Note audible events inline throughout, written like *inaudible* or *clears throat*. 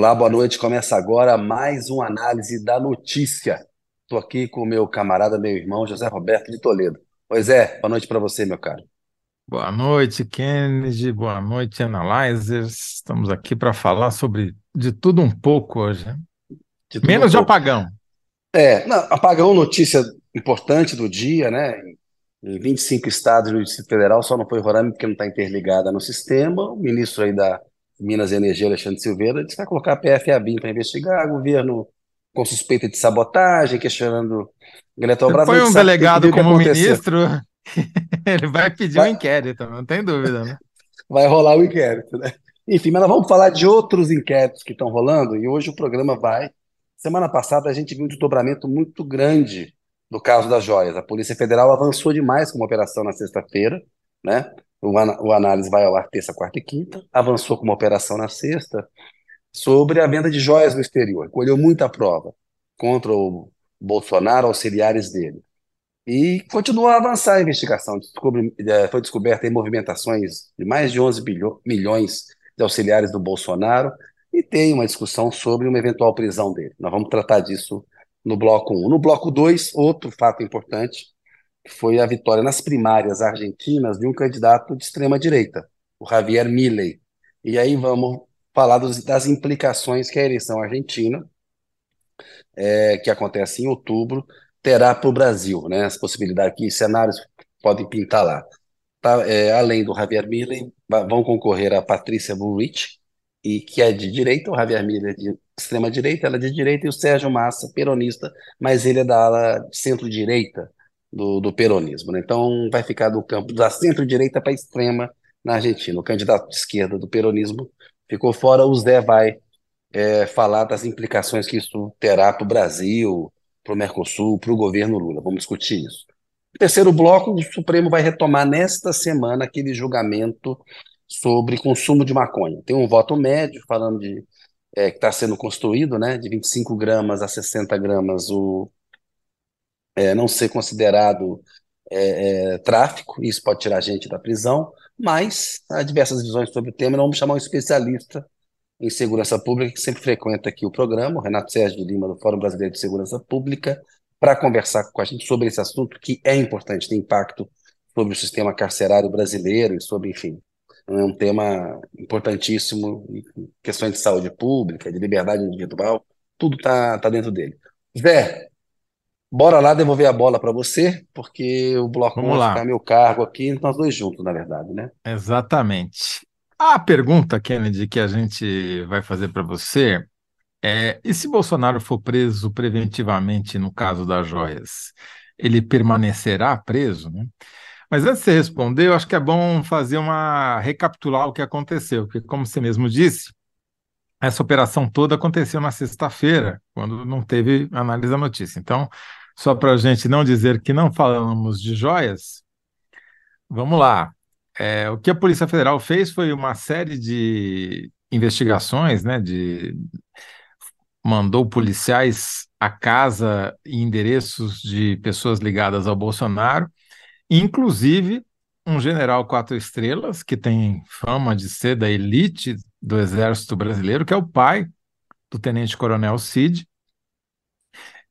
Olá, boa noite. Começa agora mais uma análise da notícia. Estou aqui com o meu camarada, meu irmão, José Roberto de Toledo. Pois é, boa noite para você, meu caro. Boa noite, Kennedy. Boa noite, Analyzers. Estamos aqui para falar sobre de tudo um pouco hoje. né? De Menos um de pouco. apagão. É, não, apagão, notícia importante do dia, né? Em 25 estados do Distrito Federal, só não foi Roraima porque não está interligada no sistema. O ministro aí da Minas e Energia, Alexandre Silveira, disse que vai colocar a PF a BIM para investigar. Governo com suspeita de sabotagem, questionando Eletrobras. Gente um delegado como ministro, *laughs* ele vai pedir um Vai, inquérito, não tem dúvida, né? vai rolar o inquérito, né? Enfim, mas nós vamos falar de outros inquéritos que estão rolando e hoje o programa vai. Semana passada a gente viu um desdobramento muito grande do caso das joias. A Polícia Federal avançou demais com uma operação na sexta-feira, né? O, o análise vai ao ar terça, quarta e quinta. Avançou com uma operação na sexta sobre a venda de joias no exterior. Colheu muita prova contra o Bolsonaro, auxiliares dele. E continua a avançar a investigação. Descobre, eh, foi descoberta em movimentações de mais de 11 bilho- milhões de auxiliares do Bolsonaro e tem uma discussão sobre uma eventual prisão dele. Nós vamos tratar disso no bloco 1. No bloco 2, outro fato importante foi a vitória nas primárias argentinas de um candidato de extrema-direita, o Javier Milei. E aí vamos falar dos- das implicações que a eleição argentina é, que acontece em outubro, terá para o Brasil, né? As possibilidades que cenários podem pintar lá. Tá, é, além do Javier va- vão concorrer a Patrícia Bullrich, e que é de direita, o Javier Milei é de extrema direita, ela é de direita, e o Sérgio Massa, peronista, mas ele é da ala centro-direita do, do peronismo, né? Então vai ficar do campo da centro-direita para a extrema na Argentina. O candidato de esquerda do peronismo ficou fora, o Zé vai é, falar das implicações que isso terá para o Brasil, para o Mercosul, para o governo Lula. Vamos discutir isso. Terceiro bloco, o Supremo vai retomar nesta semana aquele julgamento sobre consumo de maconha. Tem um voto médio falando de é, que está sendo construído, né, de 25 gramas a 60 gramas, o é, não ser considerado é, é, tráfico, isso pode tirar a gente da prisão, mas há diversas visões sobre o tema. Nós vamos chamar um especialista em segurança pública, que sempre frequenta aqui o programa, o Renato Sérgio de Lima, do Fórum Brasileiro de Segurança Pública, para conversar com a gente sobre esse assunto que é importante, tem impacto sobre o sistema carcerário brasileiro e sobre, enfim, é um tema importantíssimo, questões de saúde pública, de liberdade individual, tudo está tá dentro dele. Zé, bora lá devolver a bola para você, porque o bloco 1 Vamos vai ficar lá. meu cargo aqui, nós dois juntos, na verdade, né? Exatamente. A pergunta, Kennedy, que a gente vai fazer para você é: e se Bolsonaro for preso preventivamente no caso das joias, ele permanecerá preso, né? Mas antes de você responder, eu acho que é bom fazer uma recapitular o que aconteceu, porque, como você mesmo disse, essa operação toda aconteceu na sexta-feira, quando não teve análise da notícia. Então, só para a gente não dizer que não falamos de joias, vamos lá. É, o que a Polícia Federal fez foi uma série de investigações, né, de mandou policiais à casa e endereços de pessoas ligadas ao Bolsonaro, inclusive um general quatro estrelas, que tem fama de ser da elite do Exército Brasileiro, que é o pai do tenente-coronel Cid,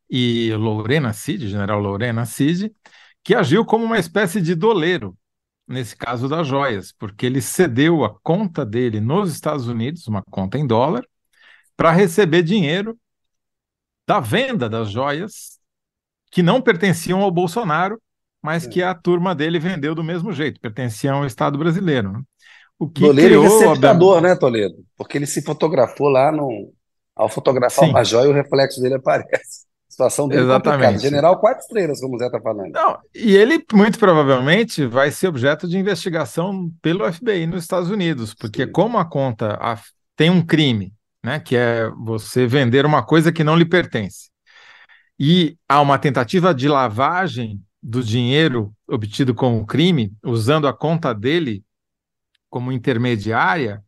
e Lorena Cid, general Lorena Cid, que agiu como uma espécie de doleiro nesse caso das joias, porque ele cedeu a conta dele nos Estados Unidos, uma conta em dólar, para receber dinheiro da venda das joias que não pertenciam ao Bolsonaro, mas que a turma dele vendeu do mesmo jeito, pertenciam ao Estado brasileiro. né? O que Doleiro criou, receptador, obviamente, né, Toledo? Porque ele se fotografou lá no. Ao fotografar sim, uma joia, o reflexo dele aparece. A situação dele é complicada. exatamente. General quatro estrelas, como o Zé está falando. Não, e ele muito provavelmente vai ser objeto de investigação pelo FBI nos Estados Unidos, porque Sim. como a conta a- tem um crime, né, que é você vender uma coisa que não lhe pertence, e há uma tentativa de lavagem do dinheiro obtido com o crime, usando a conta dele como intermediária,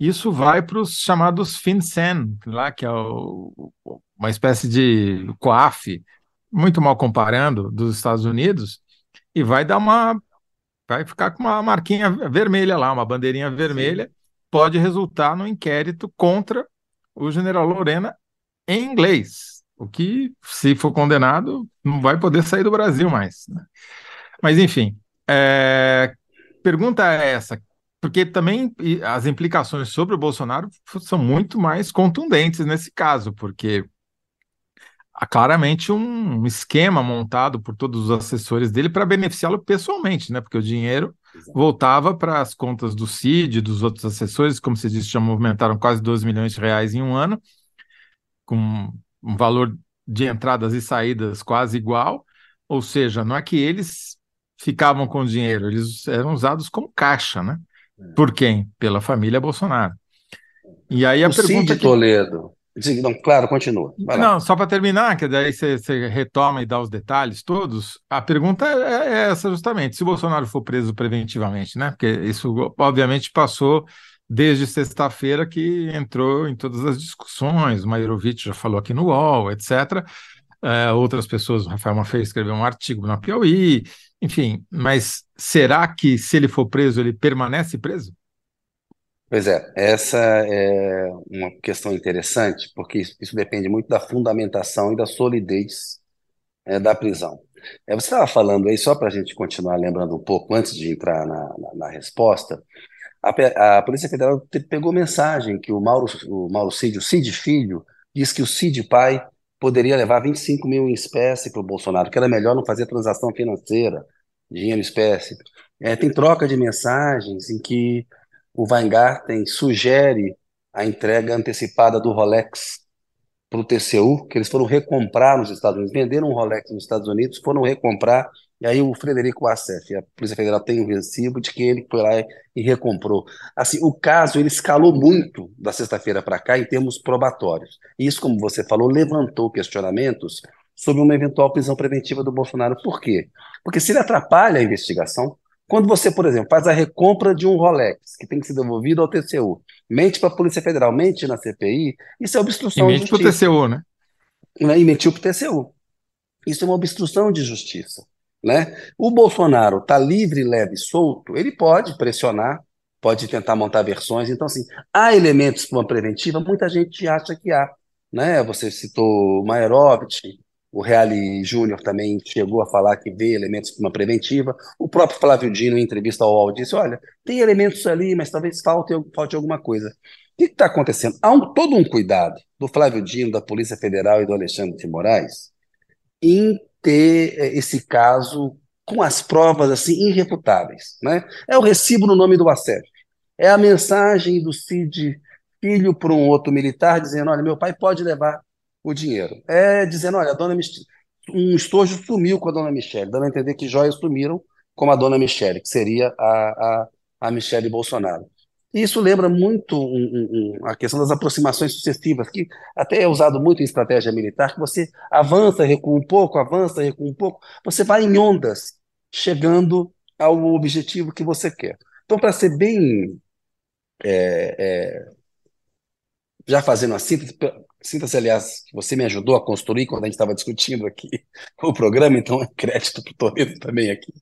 isso vai para os chamados FinCEN, lá que é o- uma espécie de COAF, muito mal comparando, dos Estados Unidos, e vai dar uma, vai ficar com uma marquinha vermelha lá, uma bandeirinha vermelha, pode resultar no inquérito contra o general Lorena em inglês, o que, se for condenado, não vai poder sair do Brasil mais. Né? Mas, enfim, é... pergunta é essa, porque também as implicações sobre o Bolsonaro são muito mais contundentes nesse caso, porque há claramente um esquema montado por todos os assessores dele para beneficiá-lo pessoalmente, né? Porque o dinheiro voltava para as contas do CID, dos outros assessores, como se disse, já movimentaram quase 12 milhões de reais em um ano, com um valor de entradas e saídas quase igual, ou seja, não é que eles ficavam com o dinheiro, eles eram usados como caixa, né? É. Por quem? Pela família Bolsonaro. E aí a o pergunta Cid que... Toledo não, claro, continua. Não, só para terminar, que daí você, você, retoma e dá os detalhes todos. A pergunta é, é, essa justamente: se o Bolsonaro for preso preventivamente, né? Porque isso obviamente passou desde sexta-feira que entrou em todas as discussões. O Mairovitch já falou aqui no UOL, etc. É, outras pessoas, o Rafael Maffei escreveu um artigo na Piauí, enfim. Mas será que se ele for preso, ele permanece preso? Pois é, essa é uma questão interessante, porque isso, isso depende muito da fundamentação e da solidez é, da prisão. É, você estava falando aí, só para a gente continuar lembrando um pouco, antes de entrar na, na, na resposta, a, a, Polícia Federal pegou mensagem que o Mauro, o Mauro Cid, o Cid Filho, disse que o Cid pai poderia levar 25 mil em espécie para o Bolsonaro, que era melhor não fazer transação financeira, dinheiro em espécie. É, tem troca de mensagens em que o Weingarten sugere a entrega antecipada do Rolex para o TCU, que eles foram recomprar nos Estados Unidos, venderam um Rolex nos Estados Unidos, foram recomprar, e aí o Frederico Assef, a Polícia Federal tem um recibo de que ele foi lá e recomprouAssim, o caso ele escalou muito da sexta-feira para cá em termos probatórios. E isso, como você falou, levantou questionamentos sobre uma eventual prisão preventiva do Bolsonaro. Por quê? Porque se ele atrapalha a investigação, quando você, por exemplo, faz a recompra de um Rolex, que tem que ser devolvido ao TCU, mente para a Polícia Federal, mente na CPI, isso é obstrução e mente de justiça. para o TCU, né? E mentiu para o TCU. Isso é uma obstrução de justiça. Né? O Bolsonaro está livre, leve solto, ele pode pressionar, pode tentar montar versões. Então, assim, há elementos para uma preventiva, muita gente acha que há. Né? Você citou Maerovitch, o Reale Júnior também chegou a falar que vê elementos para uma preventiva. O próprio Flávio Dino, em entrevista ao UOL, disse: olha, tem elementos ali, mas talvez falte, falte alguma coisa. O que está acontecendo? Há um, todo um cuidado do Flávio Dino, da Polícia Federal e do Alexandre de Moraes em ter eh, esse caso com as provas assim irrefutáveis. Né? É o recibo no nome do assédio. É a mensagem do Cid filho para um outro militar dizendo: olha, meu pai pode levar o dinheiro. É dizendo, olha, dona Mich... um estojo sumiu com a dona Michelle, dando a entender que joias sumiram com a dona Michelle, que seria a, a, a Michelle Bolsonaro. Isso lembra muito um, um, a questão das aproximações sucessivas, que até é usado muito em estratégia militar, que você avança, recua um pouco, avança, recua um pouco, você vai em ondas, chegando ao objetivo que você quer. Então, para ser bem é, é, já fazendo a síntese, síntese, aliás, que você me ajudou a construir quando a gente estava discutindo aqui *laughs* o programa, então é crédito para o Toledo também aqui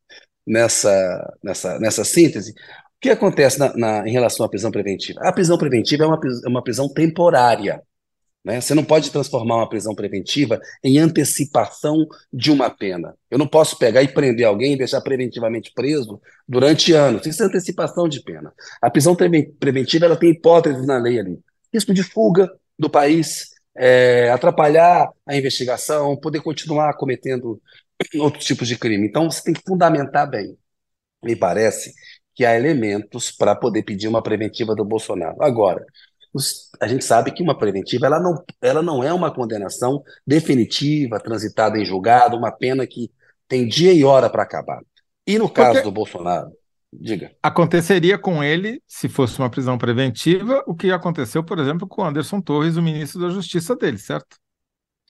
nessa, nessa, nessa síntese. O que acontece na, na, em relação à prisão preventiva? A prisão preventiva é uma, é uma prisão temporária. Né? Você não pode transformar uma prisão preventiva em antecipação de uma pena. Eu não posso pegar e prender alguém e deixar preventivamente preso durante anos. Isso é antecipação de pena. A prisão preventiva ela tem hipóteses na lei ali risco de fuga do país, é, atrapalhar a investigação, poder continuar cometendo outros tipos de crime. Então você tem que fundamentar bem. Me parece que há elementos para poder pedir uma preventiva do Bolsonaro. Agora, os, a gente sabe que uma preventiva ela não, ela não é uma condenação definitiva, transitada em julgado, uma pena que tem dia e hora para acabar. E no caso Porque... do Bolsonaro, Diga. Aconteceria com ele, se fosse uma prisão preventiva, o que aconteceu, por exemplo, com Anderson Torres, o ministro da Justiça dele, certo?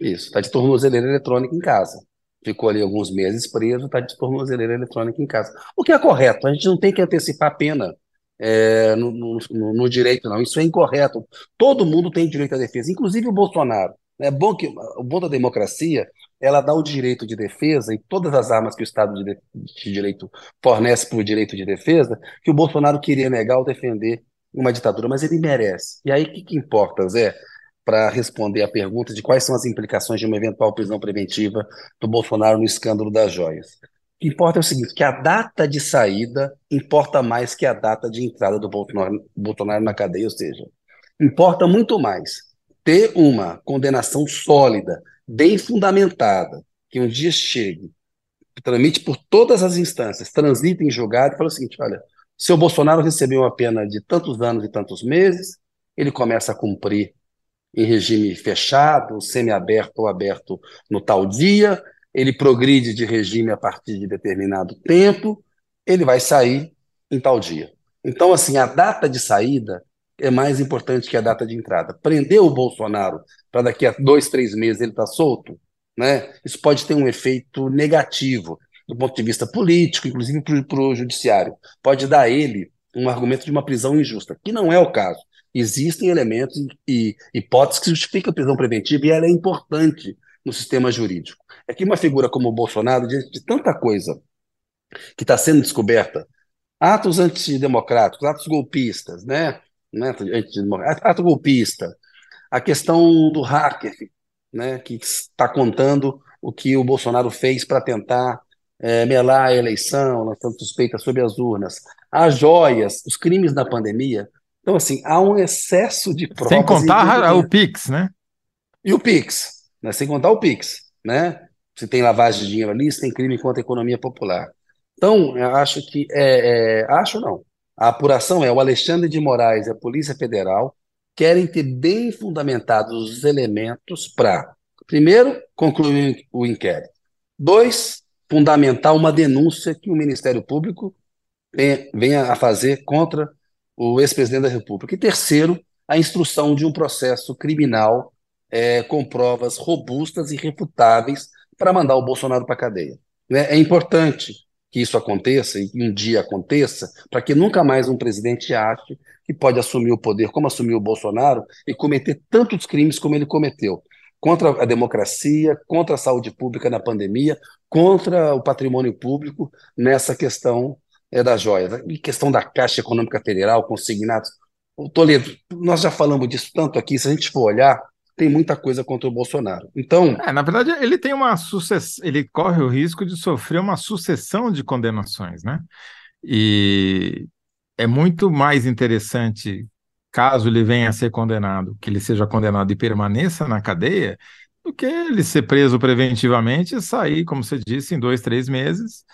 Isso, está de tornozeleira eletrônica em casa. Ficou ali alguns meses preso, está de tornozeleira eletrônica em casa. O que é correto, a gente não tem que antecipar a pena é, no, no, no, direito, não. Isso é incorreto. Todo mundo tem direito à defesa, inclusive o Bolsonaro. É bom que o bom da democracia ela dá o direito de defesa e todas as armas que o Estado de, de Direito fornece para o direito de defesa, que o Bolsonaro queria negar ou defender uma ditadura, mas ele merece. E aí o que, que importa, Zé? Para responder a pergunta de quais são as implicações de uma eventual prisão preventiva do Bolsonaro no escândalo das joias. O que importa é o seguinte, que a data de saída importa mais que a data de entrada do Bolsonaro, Bolsonaro na cadeia, ou seja, importa muito mais ter uma condenação sólida, bem fundamentada, que um dia chegue, tramite por todas as instâncias, transite em julgado e fala o seguinte, olha, seu Bolsonaro recebeu uma pena de tantos anos e tantos meses, ele começa a cumprir em regime fechado, semiaberto ou aberto no tal dia, ele progride de regime a partir de determinado tempo, ele vai sair em tal dia. Então, assim, a data de saída é mais importante que a data de entrada. Prender o Bolsonaro para daqui a dois, três meses ele estar tá solto, né? Isso pode ter um efeito negativo do ponto de vista político, inclusive para o judiciário. Pode dar a ele um argumento de uma prisão injusta, que não é o caso existem elementos e hipóteses que justificam a prisão preventiva e ela é importante no sistema jurídico. É que uma figura como o Bolsonaro, diante de tanta coisa que está sendo descoberta, atos antidemocráticos, atos golpistas, né? né ato golpista, a questão do hacker, né? que está contando o que o Bolsonaro fez para tentar é, melar a eleição, lançando suspeitas sobre as urnas, as joias, os crimes da pandemia, então, assim, há um excesso de provas. Sem contar o Pix, né? E o Pix, né? sem contar o Pix, né? Se tem lavagem de dinheiro ali, se tem crime contra a economia popular. Então, eu acho que, é, é, acho não, a apuração é o Alexandre de Moraes e a Polícia Federal querem ter bem fundamentados os elementos para, primeiro, concluir o inquérito. Dois, fundamentar uma denúncia que o Ministério Público venha a fazer contra o ex-presidente da República. E terceiro, a instrução de um processo criminal é, com provas robustas e refutáveis para mandar o Bolsonaro para a cadeia. Né? É importante que isso aconteça e que um dia aconteça, para que nunca mais um presidente ache que pode assumir o poder como assumiu o Bolsonaro e cometer tantos crimes como ele cometeu contra a democracia, contra a saúde pública na pandemia, contra o patrimônio público nessa questão é das joias. Né? E questão da Caixa Econômica Federal, consignados. O Toledo, nós já falamos disso tanto aqui, se a gente for olhar, tem muita coisa contra o Bolsonaro. Então. É, na verdade, ele tem uma sucessão, ele corre o risco de sofrer uma sucessão de condenações, né? E é muito mais interessante, caso ele venha a ser condenado, que ele seja condenado e permaneça na cadeia, do que ele ser preso preventivamente e sair, como você disse, em dois, três meses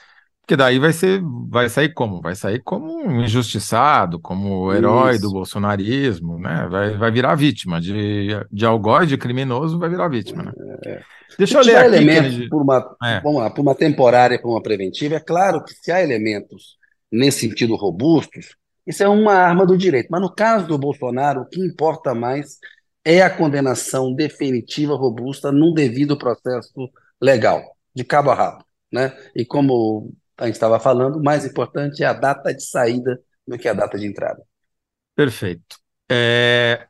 porque daí vai ser, vai sair como? Vai sair como um injustiçado, como herói Isso. do bolsonarismo, né? Vai, vai virar vítima de, de algoz, de criminoso, vai virar vítima, né? É. Deixa se eu ler aqui. Elementos por uma, é. vamos lá, por uma temporária, por uma preventiva, é claro que se há elementos nesse sentido robustos, isso é uma arma do direito. Mas no caso do Bolsonaro, o que importa mais é a condenação definitiva, robusta, num devido processo legal, de cabo a rabo. Né? E como a gente estava falando, o mais importante é a data de saída do que a data de entrada. Perfeito. É...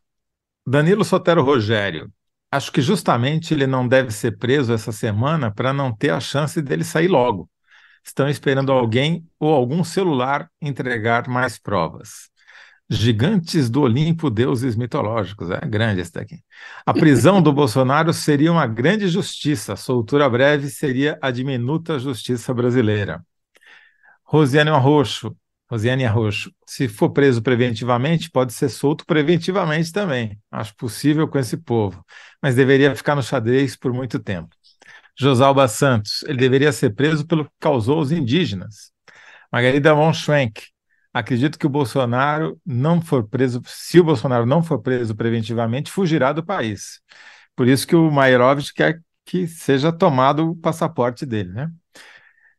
Danilo Sotero Rogério, acho que justamente ele não deve ser preso essa semana para não ter a chance dele sair logo. Estão esperando alguém ou algum celular entregar mais provas. Gigantes do Olimpo, deuses mitológicos. É grande esse daqui. A prisão do Bolsonaro seria uma grande justiça. A soltura breve seria a diminuta justiça brasileira. Rosiane Arroxo, Rosiane Arroxo, se for preso preventivamente, pode ser solto preventivamente também. Acho possível com esse povo, mas deveria ficar no xadrez por muito tempo. Josalba Santos, ele deveria ser preso pelo que causou os indígenas. Margarida von Schwenk, acredito que o Bolsonaro não for preso, se o Bolsonaro não for preso preventivamente, fugirá do país. Por isso que o Mairovich quer que seja tomado o passaporte dele, né?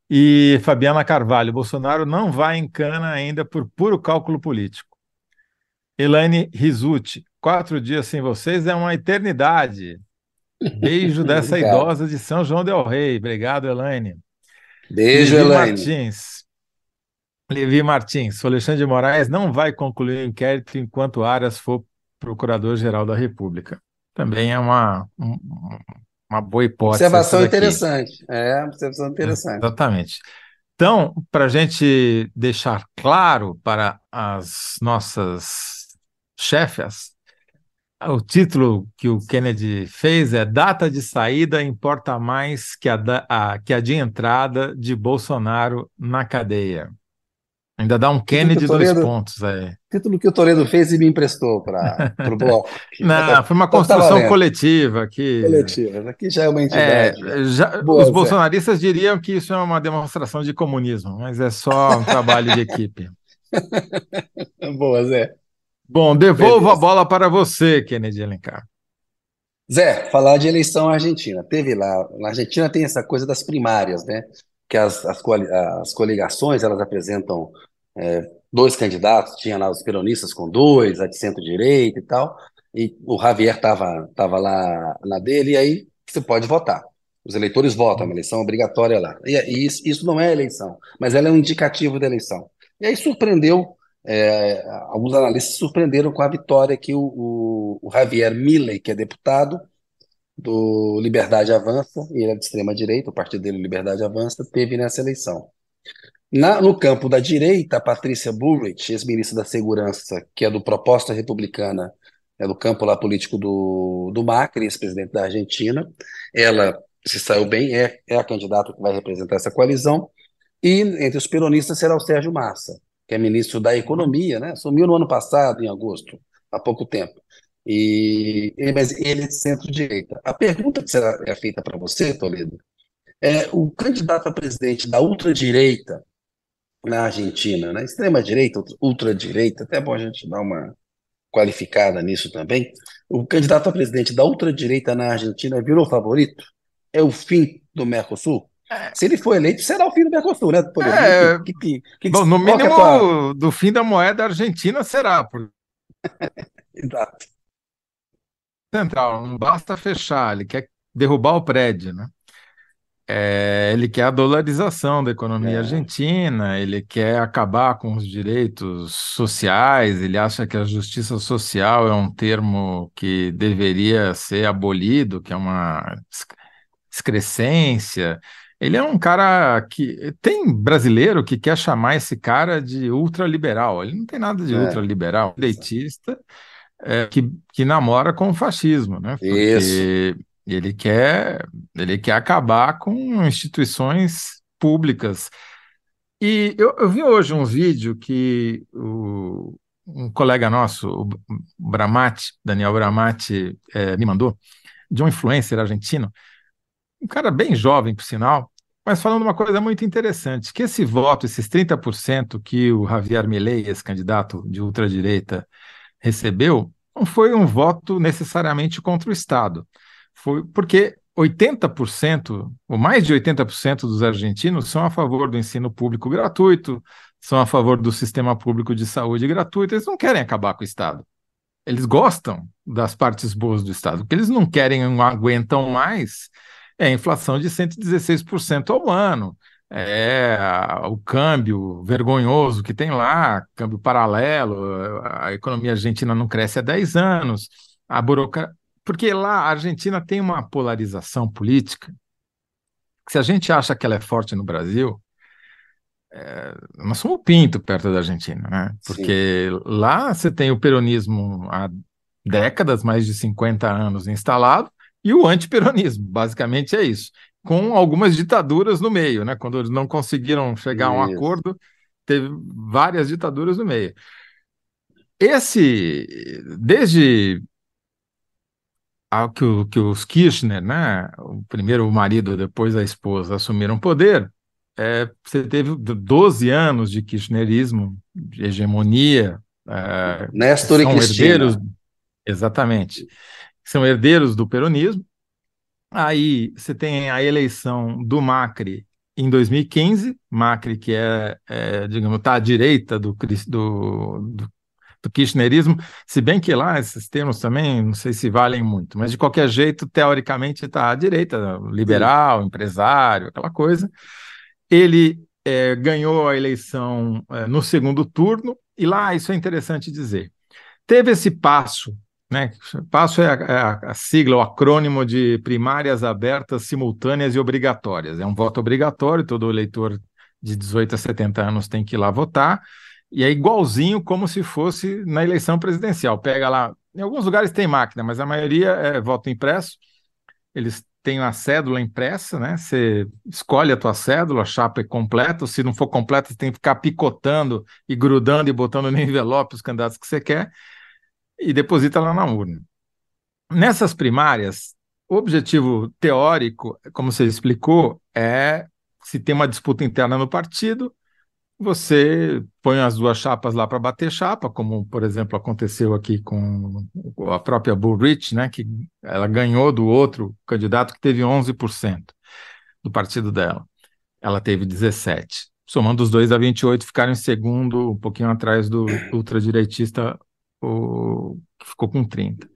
E Fabiana Carvalho, Bolsonaro não vai em cana ainda por puro cálculo político. Elaine Rizuti, quatro dias sem vocês é uma eternidade. Beijo *laughs* dessa idosa de São João del Rei. Obrigado, Elaine. Beijo, Levi Elaine. Martins. Levi Martins, o Alexandre de Moraes não vai concluir o inquérito enquanto Arias for procurador-geral da República. Também é uma, um, uma boa hipótese. Observação interessante. É, observação interessante. Exatamente. Então, para a gente deixar claro para as nossas chefes, O título que o Kennedy fez é Data de saída importa mais que a, a, que a de entrada de Bolsonaro na cadeia. Ainda dá um Kennedy Toledo, dois pontos. É. Título que o Toledo fez e me emprestou para o *laughs* bloco. Não, foi uma então tá construção coletiva. Aqui, coletiva, aqui já é uma entidade. É, já, Boa, os Zé. bolsonaristas diriam que isso é uma demonstração de comunismo, mas é só um *laughs* trabalho de equipe. *laughs* Boa, Zé. Bom, devolvo Beleza. a bola para você, Kennedy Alencar. Zé, falar de eleição argentina. Teve lá, na Argentina tem essa coisa das primárias, né? Que as, as, as coligações elas apresentam é, dois candidatos, tinha lá os peronistas com dois, a de centro-direita e tal, e o Javier estava tava lá na dele, e aí você pode votar. Os eleitores votam, é uma eleição obrigatória lá. E, e isso, isso não é eleição, mas ela é um indicativo da eleição. E aí surpreendeu é, alguns analistas surpreenderam com a vitória que o, o, o Javier Milley, que é deputado do Liberdade Avança, e ele é de extrema-direita, o partido dele, Liberdade Avança, teve nessa eleição. Na, no campo da direita, a Patrícia Bullrich, ex-ministra da Segurança, que é do Proposta Republicana, é do campo lá político do, do Macri, ex-presidente da Argentina, ela se saiu bem, é, é a candidata que vai representar essa coalizão, e entre os peronistas será o Sérgio Massa, que é ministro da Economia, né? Assumiu no ano passado, em agosto, há pouco tempo. E, mas ele é de centro-direita. A pergunta que será é feita para você, Toledo, é o candidato a presidente da ultradireita na Argentina, né? extrema-direita, ultradireita, até é bom a gente dar uma qualificada nisso também. O candidato a presidente da ultradireita na Argentina virou favorito? É o fim do Mercosul? É. Se ele for eleito, será o fim do Mercosul, né? Por é, que, que, que, bom, no mínimo, tua... do fim da moeda argentina será. Por... *laughs* Exato. Central, não basta fechar, ele quer derrubar o prédio, né? É, ele quer a dolarização da economia é. argentina, ele quer acabar com os direitos sociais, ele acha que a justiça social é um termo que deveria ser abolido, que é uma excrescência. Ele é um cara que. Tem brasileiro que quer chamar esse cara de ultraliberal. Ele não tem nada de é. ultraliberal, leitista, é, que, que namora com o fascismo, né? Porque Isso. ele quer, ele quer acabar com instituições públicas. E eu, eu vi hoje um vídeo que o, um colega nosso, o Bramati, Daniel Bramati, é, me mandou, de um influencer argentino, um cara bem jovem, por sinal, mas falando uma coisa muito interessante, que esse voto, esses 30% que o Javier Milei, esse candidato de ultradireita, recebeu, não foi um voto necessariamente contra o Estado. Foi porque 80%, ou mais de 80% dos argentinos são a favor do ensino público gratuito, são a favor do sistema público de saúde gratuito, eles não querem acabar com o Estado. Eles gostam das partes boas do Estado. O que eles não querem, não aguentam mais, é a inflação de 116% ao ano. É o câmbio vergonhoso que tem lá, câmbio paralelo, a economia argentina não cresce há 10 anos, a burocracia. Porque lá a Argentina tem uma polarização política que, se a gente acha que ela é forte no Brasil, é, nós somos pinto perto da Argentina, né? Porque Sim. lá você tem o peronismo há décadas, mais de 50 anos instalado, e o antiperonismo, basicamente é isso, com algumas ditaduras no meio, né? Quando eles não conseguiram chegar a um acordo, teve várias ditaduras no meio. Esse, desde que, o, que os Kirchner, né, o primeiro o marido, depois a esposa, assumiram poder, é, você teve 12 anos de kirchnerismo, de hegemonia. É, Néstor e Cristina. Herdeiros, exatamente são herdeiros do peronismo. Aí você tem a eleição do Macri em 2015, Macri que é, é digamos, está à direita do, do, do, do kirchnerismo, se bem que lá esses termos também não sei se valem muito, mas de qualquer jeito, teoricamente está à direita, liberal, Sim. empresário, aquela coisa. Ele é, ganhou a eleição é, no segundo turno, e lá isso é interessante dizer. Teve esse passo né? Passo é a, é a, a, sigla, o acrônimo de primárias abertas, simultâneas e obrigatórias. É um voto obrigatório, todo eleitor de 18 a 70 anos tem que ir lá votar, e é igualzinho como se fosse na eleição presidencial. Pega lá Em alguns lugares tem máquina, mas a maioria é voto impresso. Eles têm a cédula impressa, né? Você escolhe a tua cédula, a chapa é completa. Se não for completa, você tem que ficar picotando e grudando e botando no *laughs* envelope os candidatos que você quer e deposita lá na urna. Nessas primárias, o objetivo teórico, como você explicou, é se tem uma disputa interna no partido, você põe as duas chapas lá para bater chapa, como, por exemplo, aconteceu aqui com a própria Bullrich, né, que ela ganhou do outro candidato que teve 11% do partido dela. Ela teve 17%. Somando os dois a 28, ficaram em segundo, um pouquinho atrás do ultradireitista, o, que ficou com 30%.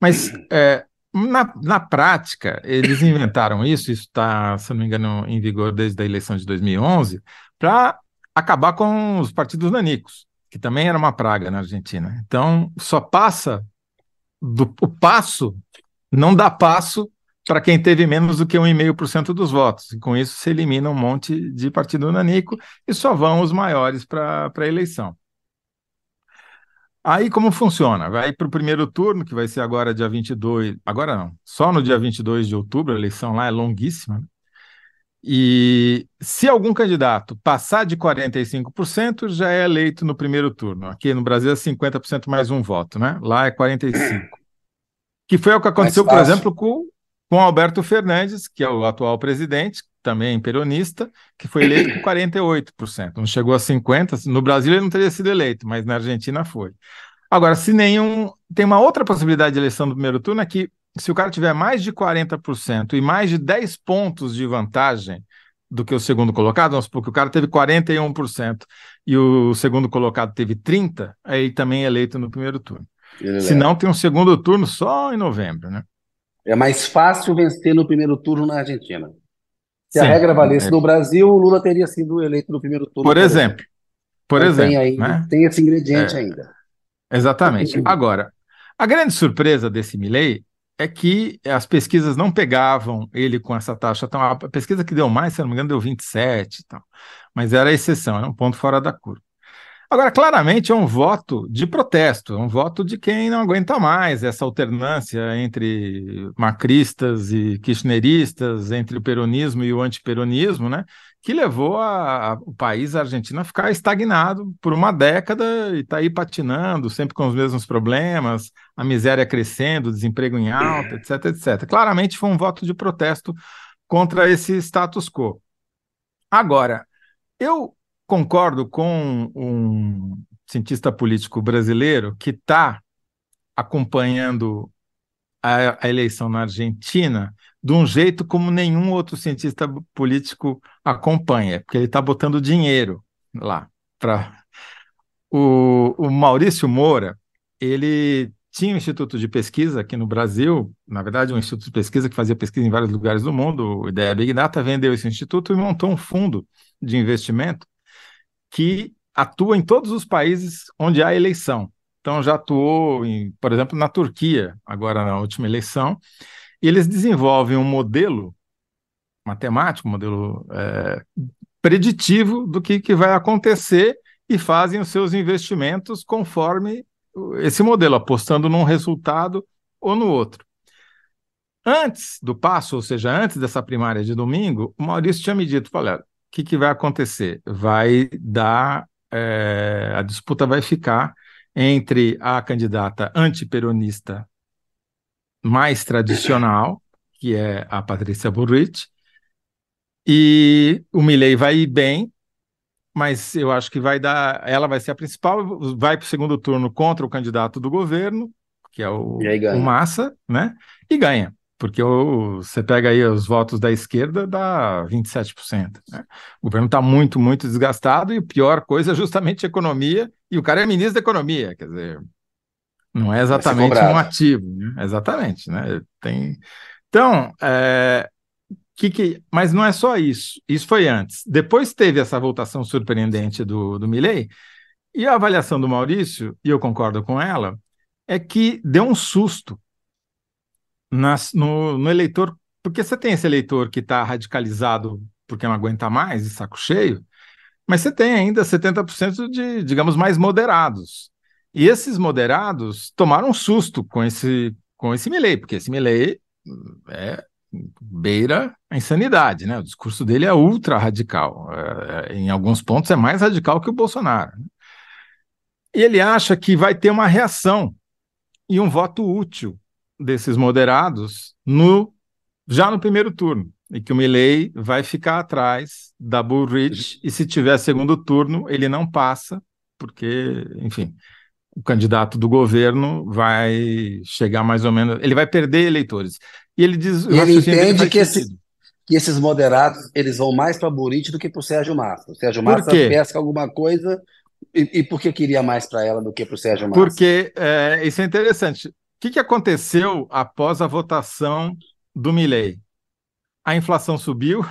Mas é, na, na prática, eles inventaram isso, isso está, se não me engano, em vigor desde a eleição de 2011, para acabar com os partidos nanicos, que também era uma praga na Argentina. Então, só passa do o passo, não dá passo para quem teve menos do que 1,5% dos votos. E com isso se elimina um monte de partido nanico e só vão os maiores para a eleição. Aí como funciona? Vai para o primeiro turno, que vai ser agora dia 22, agora não, só no dia 22 de outubro, a eleição lá é longuíssima, né? E se algum candidato passar de 45%, já é eleito no primeiro turno. Aqui no Brasil é 50% mais um voto, né? Lá é 45%. Que foi o que aconteceu, por exemplo, com, com Alberto Fernandes, que é o atual presidente, também peronista, que foi eleito com 48%. Não chegou a 50%. No Brasil ele não teria sido eleito, mas na Argentina foi. Agora, se nenhum. Tem uma outra possibilidade de eleição do primeiro turno, é que se o cara tiver mais de 40% e mais de 10 pontos de vantagem do que o segundo colocado, vamos supor que o cara teve 41% e o segundo colocado teve 30%, aí também é eleito no primeiro turno. Se não, tem um segundo turno só em novembro, né? É mais fácil vencer no primeiro turno na Argentina. Se Sim, a regra valesse é. no Brasil, o Lula teria sido eleito no primeiro turno. Por exemplo. Por então, exemplo. Tem, aí, né? tem esse ingrediente é. ainda. Exatamente. Agora, a grande surpresa desse Milley é que as pesquisas não pegavam ele com essa taxa tão alta. A pesquisa que deu mais, se não me engano, deu 27 e tal. Mas era a exceção, era um ponto fora da curva. Agora, claramente é um voto de protesto, é um voto de quem não aguenta mais essa alternância entre macristas e kirchneristas, entre o peronismo e o antiperonismo, né? Que levou a, a, o país, a Argentina, a ficar estagnado por uma década e está aí patinando, sempre com os mesmos problemas, a miséria crescendo, o desemprego em alta, etc, etc. Claramente foi um voto de protesto contra esse status quo. Agora, eu concordo com um cientista político brasileiro que está acompanhando a, a, eleição na Argentina de um jeito como nenhum outro cientista político acompanha, porque ele está botando dinheiro lá para o, o Maurício Moura, ele tinha um instituto de pesquisa aqui no Brasil, na verdade, um instituto de pesquisa que fazia pesquisa em vários lugares do mundo. O Ideia Big Data vendeu esse instituto e montou um fundo de investimento que atua em todos os países onde há eleição. Então, já atuou, em, por exemplo, na Turquia, agora na última eleição, eles desenvolvem um modelo matemático, um modelo é, preditivo do que, que vai acontecer e fazem os seus investimentos conforme esse modelo, apostando num resultado ou no outro. Antes do passo, ou seja, antes dessa primária de domingo, o Maurício tinha me dito, olha, que, que vai acontecer? Vai dar, é, a disputa vai ficar entre a candidata antiperonista mais tradicional, que é a Patrícia Burrich, e o Milley vai ir bem, mas eu acho que vai dar, ela vai ser a principal, vai para o segundo turno contra o candidato do governo, que é o, o Massa, né? E ganha porque o, você pega aí os votos da esquerda, dá 27%. Né? O governo está muito, muito desgastado e a pior coisa é justamente a economia, e o cara é ministro da economia, quer dizer, não é exatamente um ativo, né? exatamente, né? Tem... Então, é... que que... mas não é só isso, isso foi antes. Depois teve essa votação surpreendente do, do Milley, e a avaliação do Maurício, e eu concordo com ela, é que deu um susto nas, no, no eleitor, porque você tem esse eleitor que está radicalizado porque não aguenta mais e saco cheio, mas você tem ainda 70% de, digamos, mais moderados. E esses moderados tomaram um susto com esse, com esse Milley, porque esse Milley é beira a insanidade, né? O discurso dele é ultra radical. É, em alguns pontos é mais radical que o Bolsonaro. E ele acha que vai ter uma reação e um voto útil desses moderados no já no primeiro turno e que o Milley vai ficar atrás da Bullrich e se tiver segundo turno ele não passa porque, enfim, o candidato do governo vai chegar mais ou menos, ele vai perder eleitores. E ele diz, e ele entende que, esse, que, esses moderados eles vão mais para Buriti do que para o Sérgio Massa. O Sérgio Massa pesca alguma coisa e, e por que queria mais para ela do que para o Sérgio Massa? Porque é, isso é interessante. O que, que aconteceu após a votação do Milley? A inflação subiu,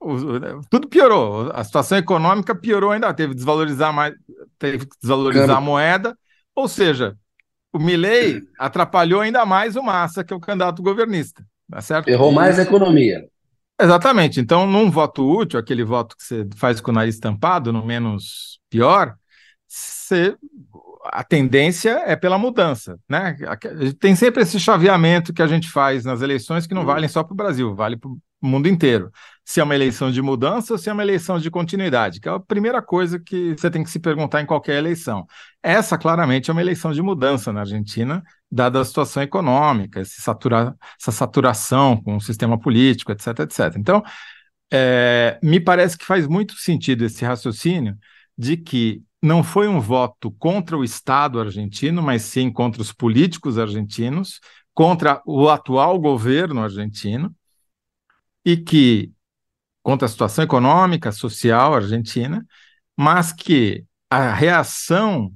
*laughs* tudo piorou. A situação econômica piorou ainda. Teve que desvalorizar mais, teve que desvalorizar a moeda. Ou seja, o Milley atrapalhou ainda mais o Massa, que é o candidato governista. Tá certo? Errou mais a economia. Exatamente. Então, num voto útil, aquele voto que você faz com o nariz tampado, no menos pior, você, a tendência é pela mudança, né? Tem sempre esse chaveamento que a gente faz nas eleições que não hum. valem só para o Brasil, vale para o mundo inteiro. Se é uma eleição de mudança ou se é uma eleição de continuidade, que é a primeira coisa que você tem que se perguntar em qualquer eleição. Essa, claramente, é uma eleição de mudança na Argentina, dada a situação econômica, satura, essa saturação com o sistema político, etc, etc. Então, é, me parece que faz muito sentido esse raciocínio de que não foi um voto contra o Estado argentino, mas sim contra os políticos argentinos, contra o atual governo argentino, e que contra a situação econômica, social argentina, mas que a reação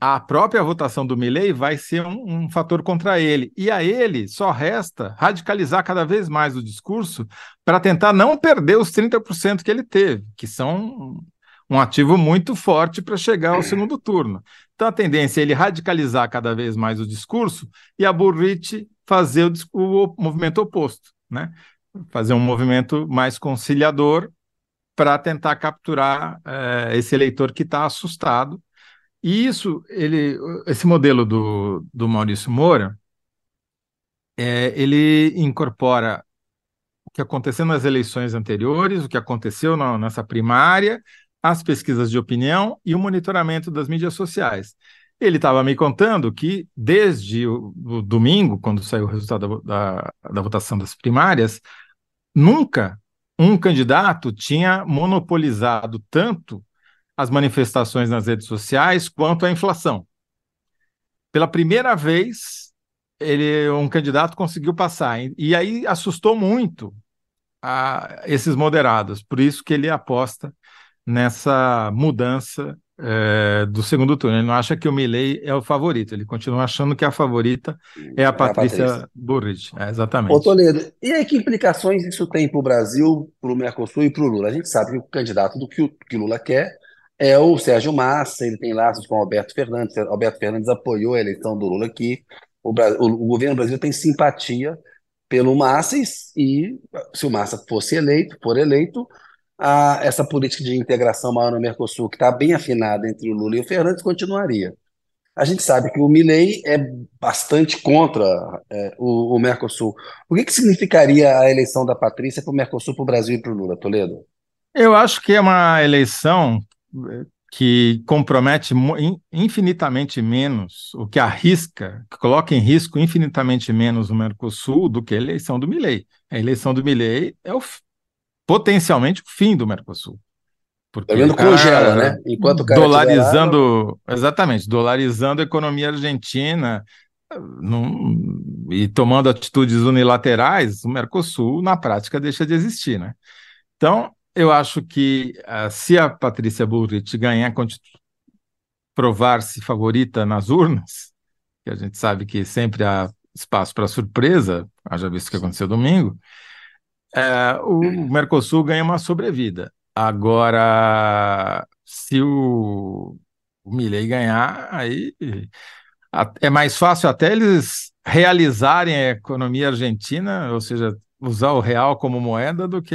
à própria votação do Milley vai ser um, um, fator contra ele. E a ele só resta radicalizar cada vez mais o discurso para tentar não perder os 30% que ele teve, que são um ativo muito forte para chegar ao segundo turno. Então a tendência é ele radicalizar cada vez mais o discurso e a Burrich fazer o, o movimento oposto, né? Fazer um movimento mais conciliador para tentar capturar é, esse eleitor que está assustado. E isso, ele, esse modelo do, do Maurício Moura, é, ele incorpora o que aconteceu nas eleições anteriores, o que aconteceu na, nessa primária, as pesquisas de opinião e o monitoramento das mídias sociais. Ele estava me contando que, desde o, o, domingo, quando saiu o resultado da, da, da votação das primárias, nunca um candidato tinha monopolizado tanto as manifestações nas redes sociais quanto a inflação. Pela primeira vez, ele, um candidato conseguiu passar. E aí assustou muito a esses moderados. Por isso que ele aposta nessa mudança é, do segundo turno. Ele não acha que o Milley é o favorito, ele continua achando que a favorita é a Patrícia, é a Patrícia. Burrich. É, exatamente. Ô, Toledo, e aí que implicações isso tem para o Brasil, para o Mercosul e para o Lula? A gente sabe que o candidato do que o que Lula quer é o Sérgio Massa, ele tem laços com o Alberto Fernandes, Alberto Fernandes apoiou a eleição do Lula aqui, o, o, o governo brasileiro tem simpatia pelo Massa e, e se o Massa fosse eleito, for eleito, a, essa política de integração maior no Mercosul, que está bem afinada entre o Lula e o Fernandes, continuaria. A gente sabe que o Milley é bastante contra é, o, o, Mercosul. O que, que significaria a eleição da Patrícia para o Mercosul, para o Brasil e para o Lula, Toledo? Eu acho que é uma eleição é, que compromete infinitamente menos, o que arrisca, que coloca em risco infinitamente menos o Mercosul do que a eleição do Milley. A eleição do Milley é o, potencialmente o fim do Mercosul. Porque tá vendo congela, né? Enquanto o cara dolarizando, exatamente, dolarizando a economia argentina num, e tomando atitudes unilaterais, o Mercosul na prática deixa de existir, né? Então, eu acho que uh, se a Patrícia Bullrich ganhar, provar-se favorita nas urnas, que a gente sabe que sempre há espaço para surpresa, haja visto o que aconteceu domingo, é, o Mercosul ganha uma sobrevida. Agora, se o, o Milley ganhar, aí é mais fácil até eles realizarem a economia argentina, ou seja, usar o real como moeda, do que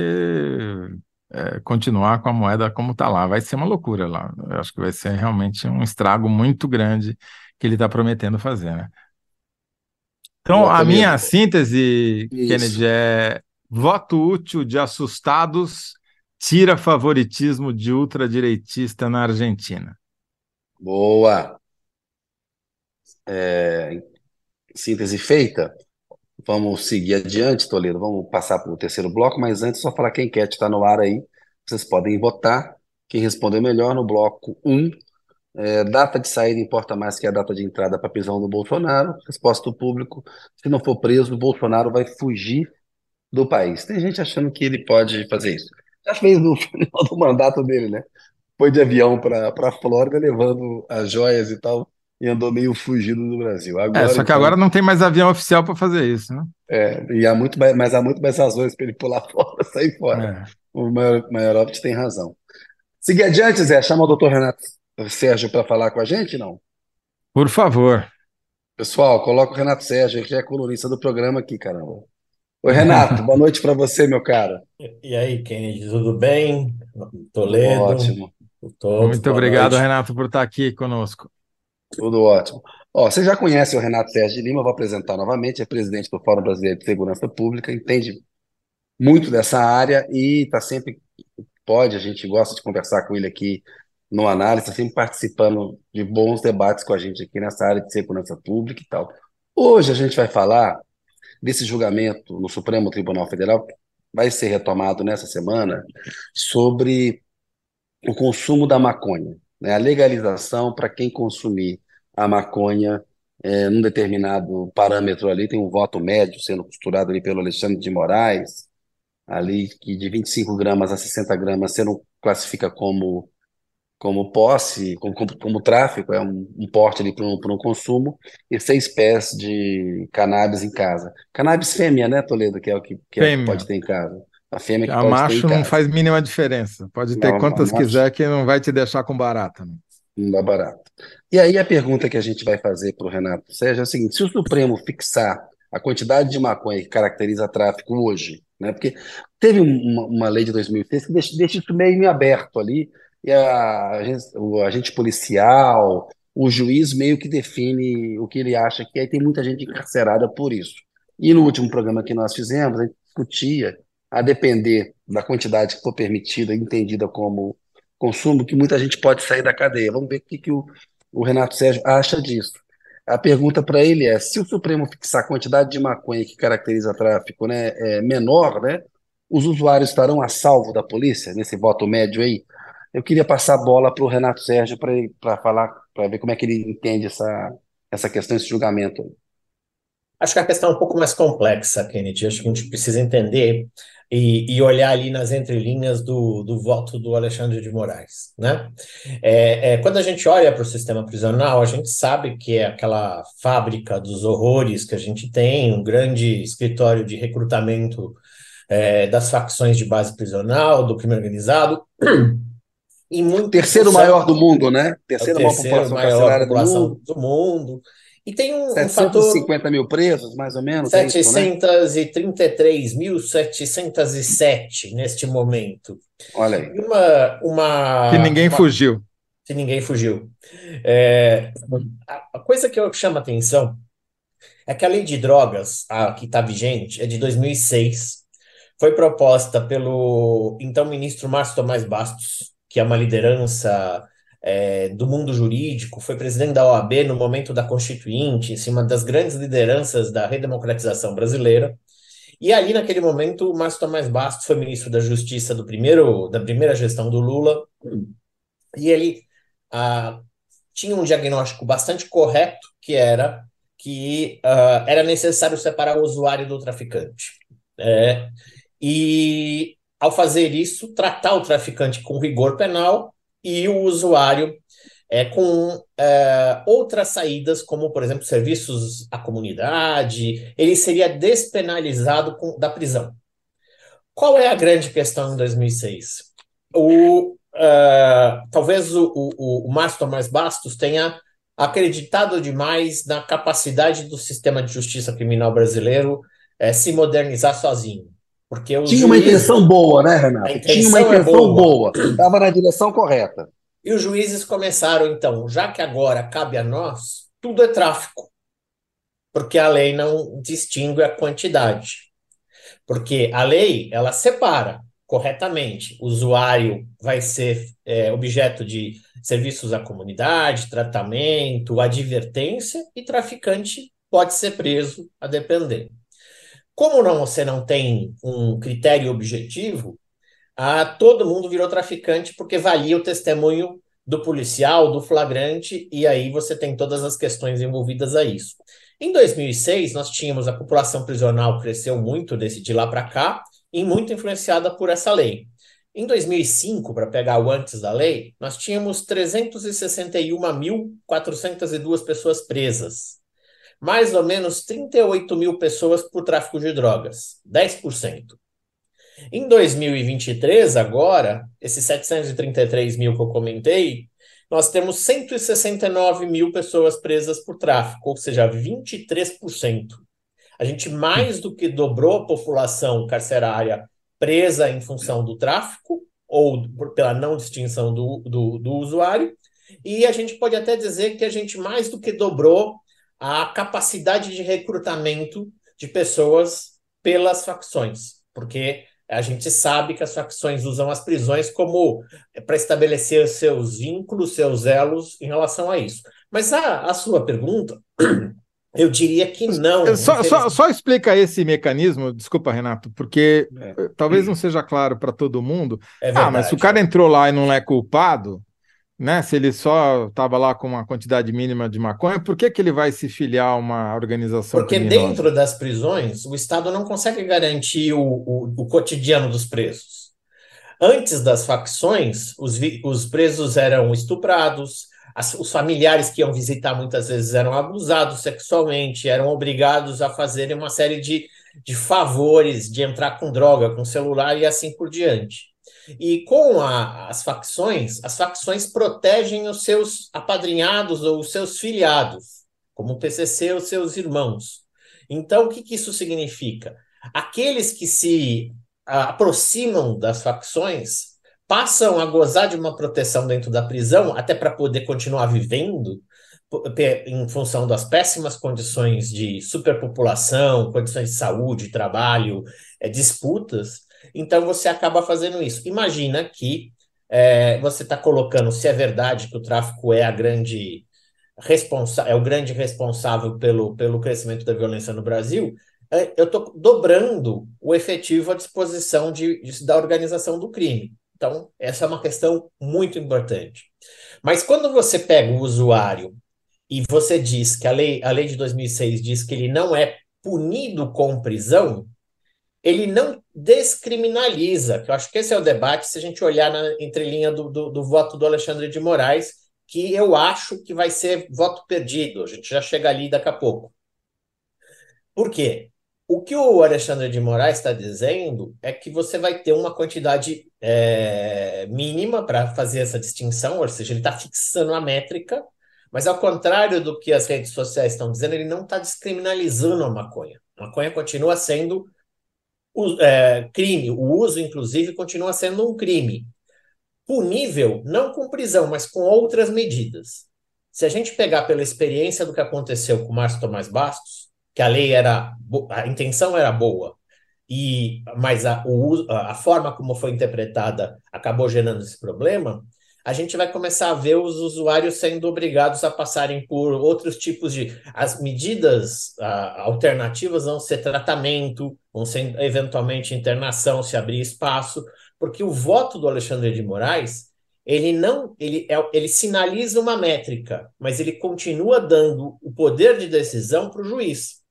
é, continuar com a moeda como está lá. Vai ser uma loucura lá. Eu acho que vai ser realmente um estrago muito grande que ele está prometendo fazer, né? Então, a minha síntese, Isso. Kennedy, é voto útil de assustados tira favoritismo de ultradireitista na Argentina. Boa. É, síntese feita. Vamos seguir adiante, Toledo. Vamos passar para o terceiro bloco, mas antes, só falar que enquete está no ar aí. Vocês podem votar. Quem responder melhor no bloco 1. É, data de saída importa mais que a data de entrada para a prisão do Bolsonaro. Resposta do público: se não for preso, o Bolsonaro vai fugir do país. Tem gente achando que ele pode fazer isso. Já fez no *laughs* final do mandato dele, né? Foi de avião para a Flórida levando as joias e tal e andou meio fugido do Brasil. Agora, é, só que então, agora não tem mais avião oficial para fazer isso, né? É, e há muito mais, mas há muito mais razões para ele pular *laughs* fora, sair fora. É. O Maiorovitch tem razão. Seguir adiante, Zé, chama o doutor Renato Sérgio para falar com a gente, não? Por favor. Pessoal, coloca o Renato Sérgio, que é colunista do programa aqui, caramba. Oi, Renato, boa noite para você, meu cara. E aí, Kennedy, tudo bem? Toledo. Ótimo. Todos, Muito obrigado, noite. Renato, por estar aqui conosco. Tudo ótimo. Ó, você já conhece o Renato Sérgio de Lima, vou apresentar novamente, é presidente do Fórum Brasileiro de Segurança Pública, entende muito dessa área e está sempre, pode, a gente gosta de conversar com ele aqui no análise, está sempre participando de bons debates com a gente aqui nessa área de segurança pública e tal. Hoje a gente vai falar desse julgamento no Supremo Tribunal Federal, vai ser retomado nessa semana, sobre o consumo da maconha né, a legalização para quem consumir a maconha é, num determinado parâmetro ali, tem um voto médio sendo costurado ali pelo Alexandre de Moraes, ali que de 25 gramas a 60 gramas você não classifica como como posse, como, como, como tráfico, é um, um porte ali para um, um consumo, e seis pés de cannabis em casa. Cannabis fêmea, né, Toledo, que é o que, que, é que pode ter em casa. A fêmea que a macho não faz mínima diferença. Pode ter não, quantas quiser que não vai te deixar com barata. Né? Não dá barata. E aí a pergunta que a gente vai fazer para o Renato Sérgio é a seguinte: se o Supremo fixar a quantidade de maconha que caracteriza tráfico hoje, né? Porque teve uma, uma lei de 2006 que deixa, deixa isso meio aberto ali, e a, o agente policial, o juiz meio que define o que ele acha que é, e tem muita gente encarcerada por isso. E no último programa que nós fizemos, a gente discutia a depender da quantidade que for permitida, entendida como consumo, que muita gente pode sair da cadeia. Vamos ver o que, que o, o Renato Sérgio acha disso. A pergunta para ele é: se o Supremo fixar a quantidade de maconha que caracteriza tráfico né, é menor, né, os usuários estarão a salvo da polícia nesse voto médio aí? Eu queria passar a bola para o Renato Sérgio para falar, para ver como é que ele entende essa, essa questão, esse julgamento. Acho que a questão é um pouco mais complexa, Kennedy. Acho que a gente precisa entender e, e, olhar ali nas entrelinhas do, do voto do Alexandre de Moraes. Né? É, é, quando a gente olha para o sistema prisional, a gente sabe que é aquela fábrica dos horrores que a gente tem, um grande escritório de recrutamento é, das facções de base prisional, do crime organizado. *clears throat* E muito terceiro maior do mundo, né? Terceiro, é o terceiro maior população, maior população do mundo. Do mundo. E tem um, 750 um mil presos, mais ou menos. 733.707 é né? neste momento. Olha aí. Uma, uma, que ninguém uma, fugiu. Que ninguém fugiu. É, a coisa que eu chamo a atenção é que a lei de drogas, a que está vigente, é de 2006. Foi proposta pelo então ministro Márcio Tomás Bastos, que é uma liderança é, do mundo jurídico, foi presidente da OAB no momento da Constituinte, assim, uma das grandes lideranças da redemocratização brasileira. E ali, naquele momento, o Márcio Tomás Bastos foi ministro da Justiça do primeiro, da primeira gestão do Lula, e ele ah, tinha um diagnóstico bastante correto, que era que ah, era necessário separar o usuário do traficante. É, e, ao fazer isso, tratar o traficante com rigor penal e o usuário é, com é, outras saídas, como, por exemplo, serviços à comunidade, ele seria despenalizado com, da prisão. Qual é a grande questão em 2006? O, uh, talvez o, o, o Márcio Tomás Bastos tenha acreditado demais na capacidade do sistema de justiça criminal brasileiro é, se modernizar sozinho. Porque Tinha juízes... uma intenção boa, né, Renato? Tinha uma intenção é boa. boa. Estava na direção correta. E os juízes começaram, então, já que agora cabe a nós, tudo é tráfico. Porque a lei não distingue a quantidade. Porque a lei, ela separa corretamente. O usuário vai ser é, objeto de serviços à comunidade, tratamento, advertência, e traficante pode ser preso a depender. Como não, você não tem um critério objetivo, a, todo mundo virou traficante porque valia o testemunho do policial, do flagrante, e aí você tem todas as questões envolvidas a isso. Em 2006, nós tínhamos a população prisional cresceu muito desse de lá para cá, e muito influenciada por essa lei. Em 2005, para pegar o antes da lei, nós tínhamos 361.402 pessoas presas mais ou menos 38 mil pessoas por tráfico de drogas, 10%. Em 2023, agora, esses 733 mil que eu comentei, nós temos 169 mil pessoas presas por tráfico, ou seja, 23%. A gente mais do que dobrou a população carcerária presa em função do tráfico, ou pela não distinção do, do, do usuário, e a gente pode até dizer que a gente mais do que dobrou a capacidade de recrutamento de pessoas pelas facções, porque a gente sabe que as facções usam as prisões como eh, para estabelecer seus vínculos, seus elos em relação a isso. Mas a, a sua pergunta, *clears throat* eu diria que não. Só, só, só, explica esse mecanismo, desculpa, Renato, porque é. Eh, talvez não seja claro para todo mundo. É ah, mas se o cara entrou lá e não é culpado, né? Se ele só estava lá com uma quantidade mínima de maconha, por que, que ele vai se filiar a uma organização Porque criminosa? dentro das prisões, o Estado não consegue garantir o, o, o cotidiano dos presos. Antes das facções, os, os presos eram estuprados, as, os familiares que iam visitar muitas vezes eram abusados sexualmente, eram obrigados a fazerem uma série de, de favores, de entrar com droga, com celular e assim por diante. E com a, as facções, as facções protegem os seus apadrinhados ou os seus filiados, como o PCC, os seus irmãos. Então, o que, que isso significa? Aqueles que se a, aproximam das facções passam a gozar de uma proteção dentro da prisão, até para poder continuar vivendo, em função das péssimas condições de superpopulação, condições de saúde, trabalho, é, disputas, então você acaba fazendo isso. Imagina que é, você está colocando, se é verdade que o tráfico é a grande responsa é o grande responsável pelo, pelo crescimento da violência no Brasil, é, eu estou dobrando o efetivo à disposição de, de, da organização do crime. Então, essa é uma questão muito importante. Mas quando você pega o usuário e você diz que a lei, a lei de 2006 diz que ele não é punido com prisão, ele não descriminaliza, que eu acho que esse é o debate, se a gente olhar na entrelinha do, do, do, voto do Alexandre de Moraes, que eu acho que vai ser voto perdido, a gente já chega ali daqui a pouco. Por quê? O que o Alexandre de Moraes está dizendo é que você vai ter uma quantidade é, mínima para fazer essa distinção, ou seja, ele está fixando a métrica, mas ao contrário do que as redes sociais estão dizendo, ele não está descriminalizando a maconha. A maconha continua sendo o é, crime, o uso, inclusive, continua sendo um crime. Punível não com prisão, mas com outras medidas. Se a gente pegar pela experiência do que aconteceu com Márcio Tomás Bastos, que a lei era. a intenção era boa, e mas a, o, a forma como foi interpretada acabou gerando esse problema, a gente vai começar a ver os usuários sendo obrigados a passarem por outros tipos de. As medidas alternativas vão ser tratamento, vão ser eventualmente internação, se abrir espaço, porque o voto do Alexandre de Moraes ele não ele, é, ele sinaliza uma métrica, mas ele continua dando o poder de decisão para o juiz.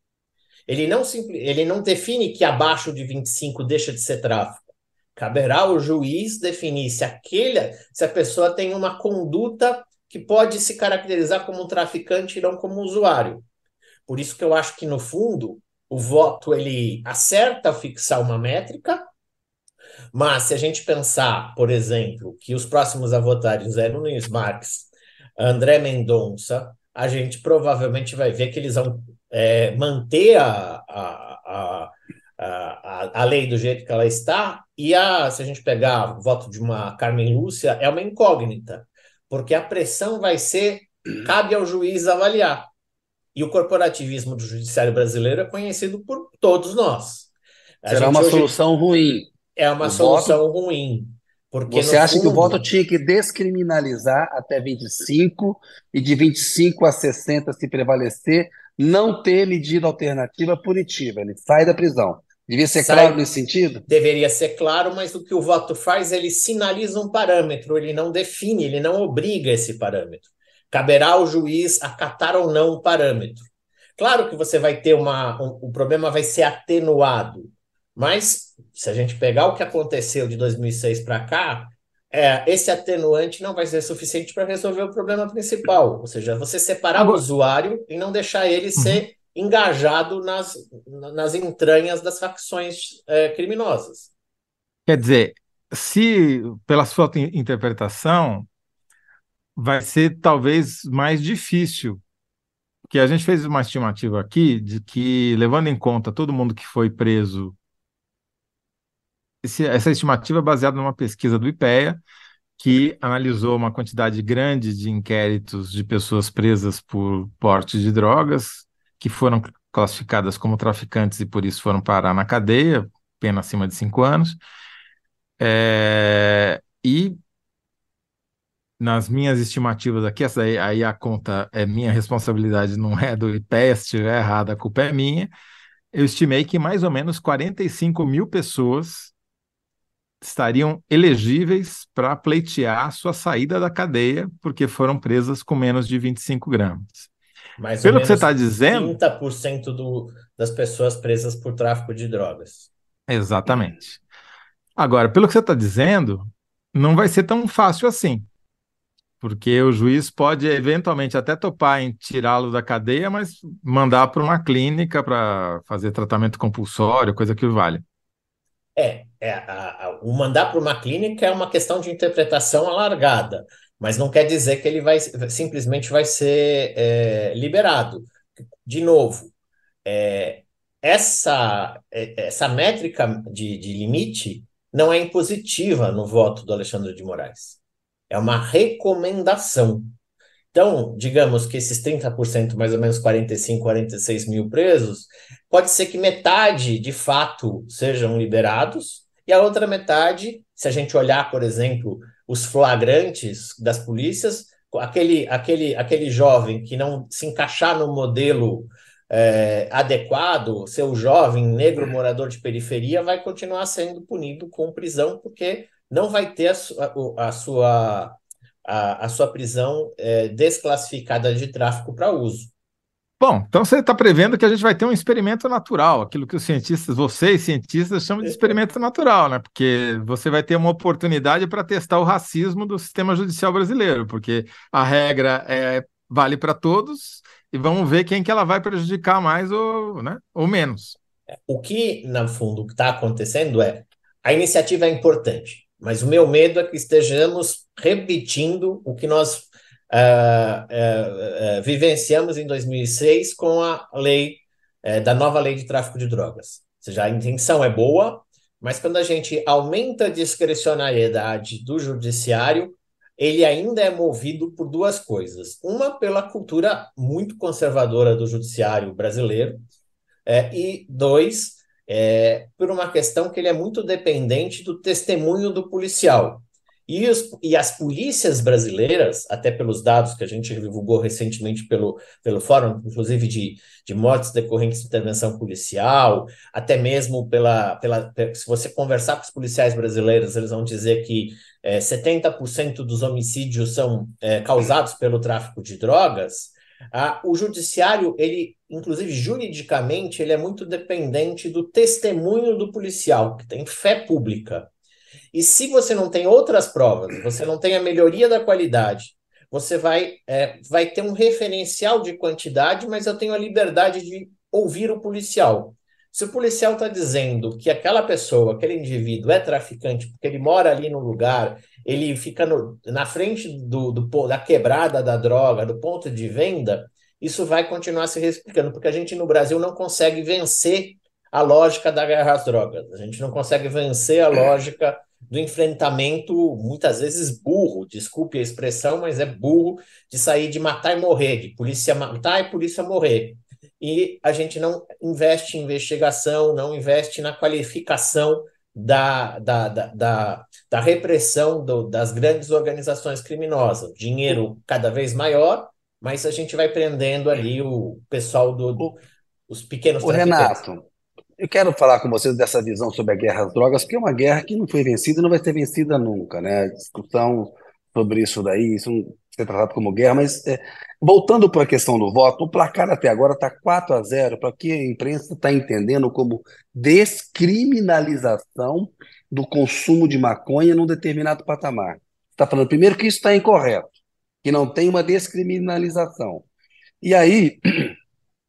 Ele não, ele não define que abaixo de 25 deixa de ser tráfico. Caberá ao juiz definir se aquele, se a pessoa tem uma conduta que pode se caracterizar como um traficante e não como um usuário. Por isso que eu acho que no fundo o voto ele acerta fixar uma métrica, mas se a gente pensar, por exemplo, que os próximos a votarem Zé Nunes Marques, André Mendonça, a gente provavelmente vai ver que eles vão é, manter a, a, a a, a lei do jeito que ela está, e a, se a gente pegar o voto de uma Carmen Lúcia, é uma incógnita, porque a pressão vai ser, cabe ao juiz avaliar. E o corporativismo do judiciário brasileiro é conhecido por todos nós. A Será uma solução ruim. É uma o solução voto... ruim. Porque, Você acha fundo... que o voto tinha que descriminalizar até 25 e de 25 a 60 se prevalecer, não ter medida alternativa punitiva, ele sai da prisão. Devia ser sai... claro nesse sentido? Deveria ser claro, mas o que o voto faz, ele sinaliza um parâmetro, ele não define, ele não obriga esse parâmetro. Caberá ao juiz acatar ou não o parâmetro. Claro que você vai ter uma. Um, o problema vai ser atenuado, mas se a gente pegar o que aconteceu de 2006 para cá, é, esse atenuante não vai ser suficiente para resolver o problema principal. Ou seja, você separar Agora... o usuário e não deixar ele uhum. ser engajado nas, nas entranhas das facções é, criminosas. Quer dizer, se, pela sua interpretação, vai ser talvez mais difícil. Porque a gente fez uma estimativa aqui de que, levando em conta todo mundo que foi preso, esse, essa estimativa é baseada numa pesquisa do IPEA, que analisou uma quantidade grande de inquéritos de pessoas presas por porte de drogas, que foram classificadas como traficantes e por isso foram parar na cadeia, pena acima de cinco anos. É, e nas minhas estimativas aqui, essa aí, aí, a conta é minha responsabilidade, não é do IPEA, se estiver errada, a culpa é minha. Eu estimei que mais ou menos 45 mil pessoas estariam elegíveis para pleitear sua saída da cadeia, porque foram presas com menos de 25 gramas. Mais Pelo que você está dizendo. 30% do, das pessoas presas por tráfico de drogas. Exatamente. Agora, pelo que você está dizendo, não vai ser tão fácil assim porque o juiz pode eventualmente até topar em tirá-lo da cadeia, mas mandar para uma clínica para fazer tratamento compulsório, coisa que vale. É, é a, a, o mandar para uma clínica é uma questão de interpretação alargada, mas não quer dizer que ele vai simplesmente vai ser é, liberado. De novo, é, essa, é, essa métrica de, de limite não é impositiva no voto do Alexandre de Moraes é uma recomendação. Então, digamos que esses 30%, mais ou menos 45, 46 mil presos, pode ser que metade, de fato, sejam liberados, e a outra metade, se a gente olhar, por exemplo, os flagrantes das polícias, aquele, aquele, aquele jovem que não se encaixar no modelo é, adequado, seu jovem negro morador de periferia, vai continuar sendo punido com prisão, porque não vai ter a, a, a sua, a, a, sua prisão é, desclassificada de tráfico para uso. Bom, então você está prevendo que a gente vai ter um experimento natural, aquilo que os cientistas, vocês cientistas, chamam de experimento natural, né? Porque você vai ter uma oportunidade para testar o racismo do sistema judicial brasileiro, porque a regra é, vale para todos e vamos ver quem que ela vai prejudicar mais ou, né, ou menos. O que, no fundo, está acontecendo é a iniciativa é importante. Mas o meu medo é que estejamos repetindo o que nós uh, uh, vivenciamos em 2006 com a lei eh, da nova lei de tráfico de drogas. Ou seja, a intenção é boa, mas quando a gente aumenta a discricionariedade do judiciário, ele ainda é movido por duas coisas. Uma, pela cultura muito conservadora do judiciário brasileiro, é, e dois, é, por uma questão que ele é muito dependente do testemunho do policial. E, os, e, as polícias brasileiras, até pelos dados que a gente divulgou recentemente pelo, pelo Fórum, inclusive de, de mortes decorrentes de intervenção policial, até mesmo pela, pela. Se você conversar com os policiais brasileiros, eles vão dizer que é, 70% dos homicídios são é, causados pelo tráfico de drogas. Ah, o judiciário, ele, inclusive juridicamente, ele é muito dependente do testemunho do policial, que tem fé pública. E se você não tem outras provas, você não tem a melhoria da qualidade, você vai, é, vai ter um referencial de quantidade, mas eu tenho a liberdade de ouvir o policial. Se o policial está dizendo que aquela pessoa, aquele indivíduo é traficante porque ele mora ali no lugar, ele fica no, na frente do, do, da quebrada da droga, do ponto de venda, isso vai continuar se replicando, porque a gente no Brasil não consegue vencer a lógica da guerra às drogas. A gente não consegue vencer a lógica do enfrentamento, muitas vezes burro, desculpe a expressão, mas é burro, de sair de matar e morrer, de polícia matar e polícia morrer. E a gente não investe em investigação, não investe na qualificação da, da, da, da, da repressão do, das grandes organizações criminosas. Dinheiro cada vez maior, mas a gente vai prendendo ali o pessoal do, do os pequenos o Renato, eu quero falar com vocês dessa visão sobre a guerra às drogas, porque é uma guerra que não foi vencida e não vai ser vencida nunca, né? A discussão sobre isso daí, isso não ser tratado como guerra, mas é, voltando para a questão do voto, o placar até agora está 4 a 0, para que a imprensa está entendendo como descriminalização do consumo de maconha num determinado patamar. Está falando primeiro que isso está incorreto, que não tem uma descriminalização. E aí,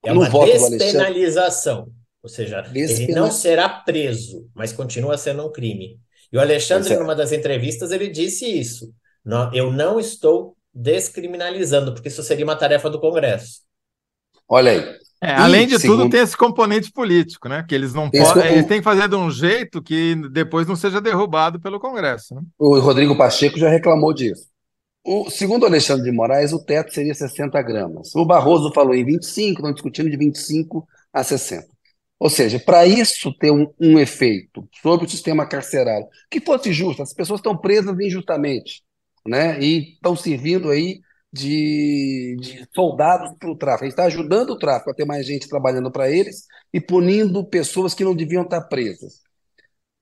é uma despenalização, ou seja, ele não será preso, mas continua sendo um crime. E o Alexandre, é. numa das entrevistas, ele disse isso. Eu não estou descriminalizando, porque isso seria uma tarefa do Congresso. Olha aí. É, além de segundo... tudo, tem esse componente político, né? Que eles não podem. Eles têm que fazer de um jeito que depois não seja derrubado pelo Congresso. Né? O Rodrigo Pacheco já reclamou disso. O, segundo Alexandre de Moraes, o teto seria 60 gramas. O Barroso falou em 25, estão discutindo de 25 a 60. Ou seja, para isso ter um, um, efeito sobre o sistema carcerário, que fosse justo, as pessoas estão presas injustamente, né? E estão servindo aí de, de soldados para o tráfico. A gente está ajudando o tráfico a ter mais gente trabalhando para eles e punindo pessoas que não deviam estar presas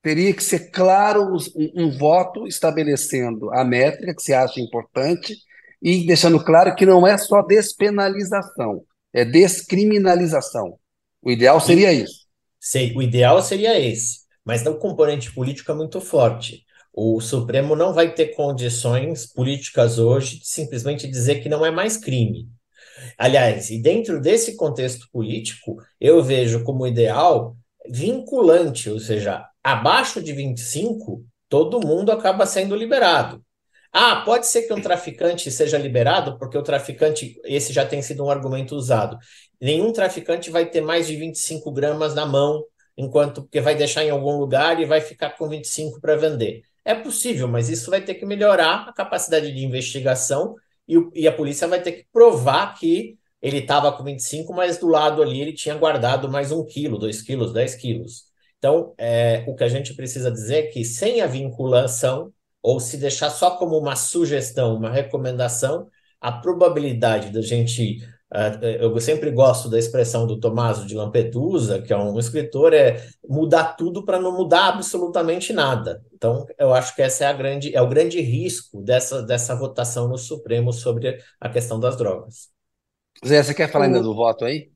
teria que ser claro um, um, voto estabelecendo a métrica que se acha importante e deixando claro que não é só despenalização, é descriminalização. O ideal seria isso. Sei, o ideal seria esse, mas o componente político é muito forte. O Supremo não vai ter condições políticas hoje de simplesmente dizer que não é mais crime. Aliás, e dentro desse contexto político, eu vejo como ideal vinculante, ou seja, abaixo de 25, todo mundo acaba sendo liberado. Ah, pode ser que um traficante seja liberado, porque o traficante, esse já tem sido um argumento usado. Nenhum traficante vai ter mais de 25 gramas na mão, enquanto porque vai deixar em algum lugar e vai ficar com 25 para vender. É possível, mas isso vai ter que melhorar a capacidade de investigação e, e a polícia vai ter que provar que ele estava com 25, mas do lado ali ele tinha guardado mais um quilo, dois quilos, 10 quilos. Então, é, o que a gente precisa dizer é que sem a vinculação, ou se deixar só como uma sugestão, uma recomendação, a probabilidade da gente. Uh, eu sempre gosto da expressão do Tommaso de Lampedusa, que é um escritor, é mudar tudo para não mudar absolutamente nada. Então, eu acho que essa é a grande, é o grande risco dessa, dessa votação no Supremo sobre a questão das drogas. Zé, você quer falar ainda do voto aí?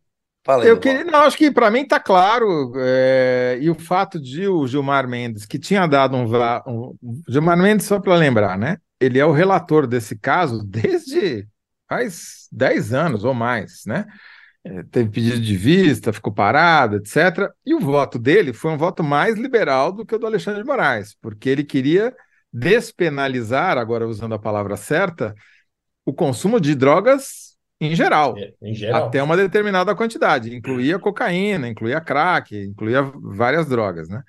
Fala aí, eu queria, não, acho que para mim está claro, é, e o fato de o Gilmar Mendes, que tinha dado um, um Gilmar Mendes, só para lembrar, né? Ele é o relator desse caso desde faz 10 anos ou mais, né? É, teve pedido de vista, ficou parado, etc. E o voto dele foi um voto mais liberal do que o do Alexandre de Moraes, porque ele queria despenalizar, agora usando a palavra certa, o consumo de drogas em geral, é, em geral, até uma determinada quantidade. Incluía cocaína, incluía crack, incluía várias drogas, né?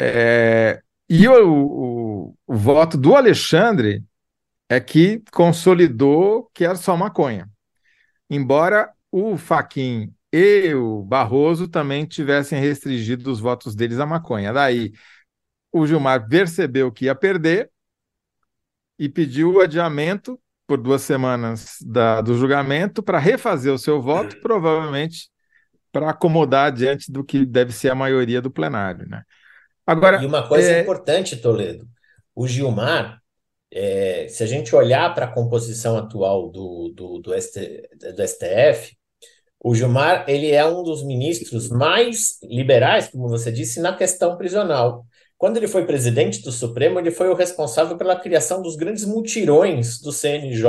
É, e o, o, o, voto do Alexandre é que consolidou que era só maconha. Embora o Faquin e o Barroso também tivessem restringido os votos deles à maconha. Daí o Gilmar percebeu que ia perder e pediu o adiamento por duas semanas da, do julgamento para refazer o seu voto, provavelmente para acomodar diante do que deve ser a maioria do plenário. Né? Agora, e uma coisa é... importante, Toledo, o Gilmar, é, se a gente olhar para a composição atual do, do, do, ST, do STF, o Gilmar ele é um dos ministros mais liberais, como você disse, na questão prisional. Quando ele foi presidente do Supremo, ele foi o responsável pela criação dos grandes mutirões do CNJ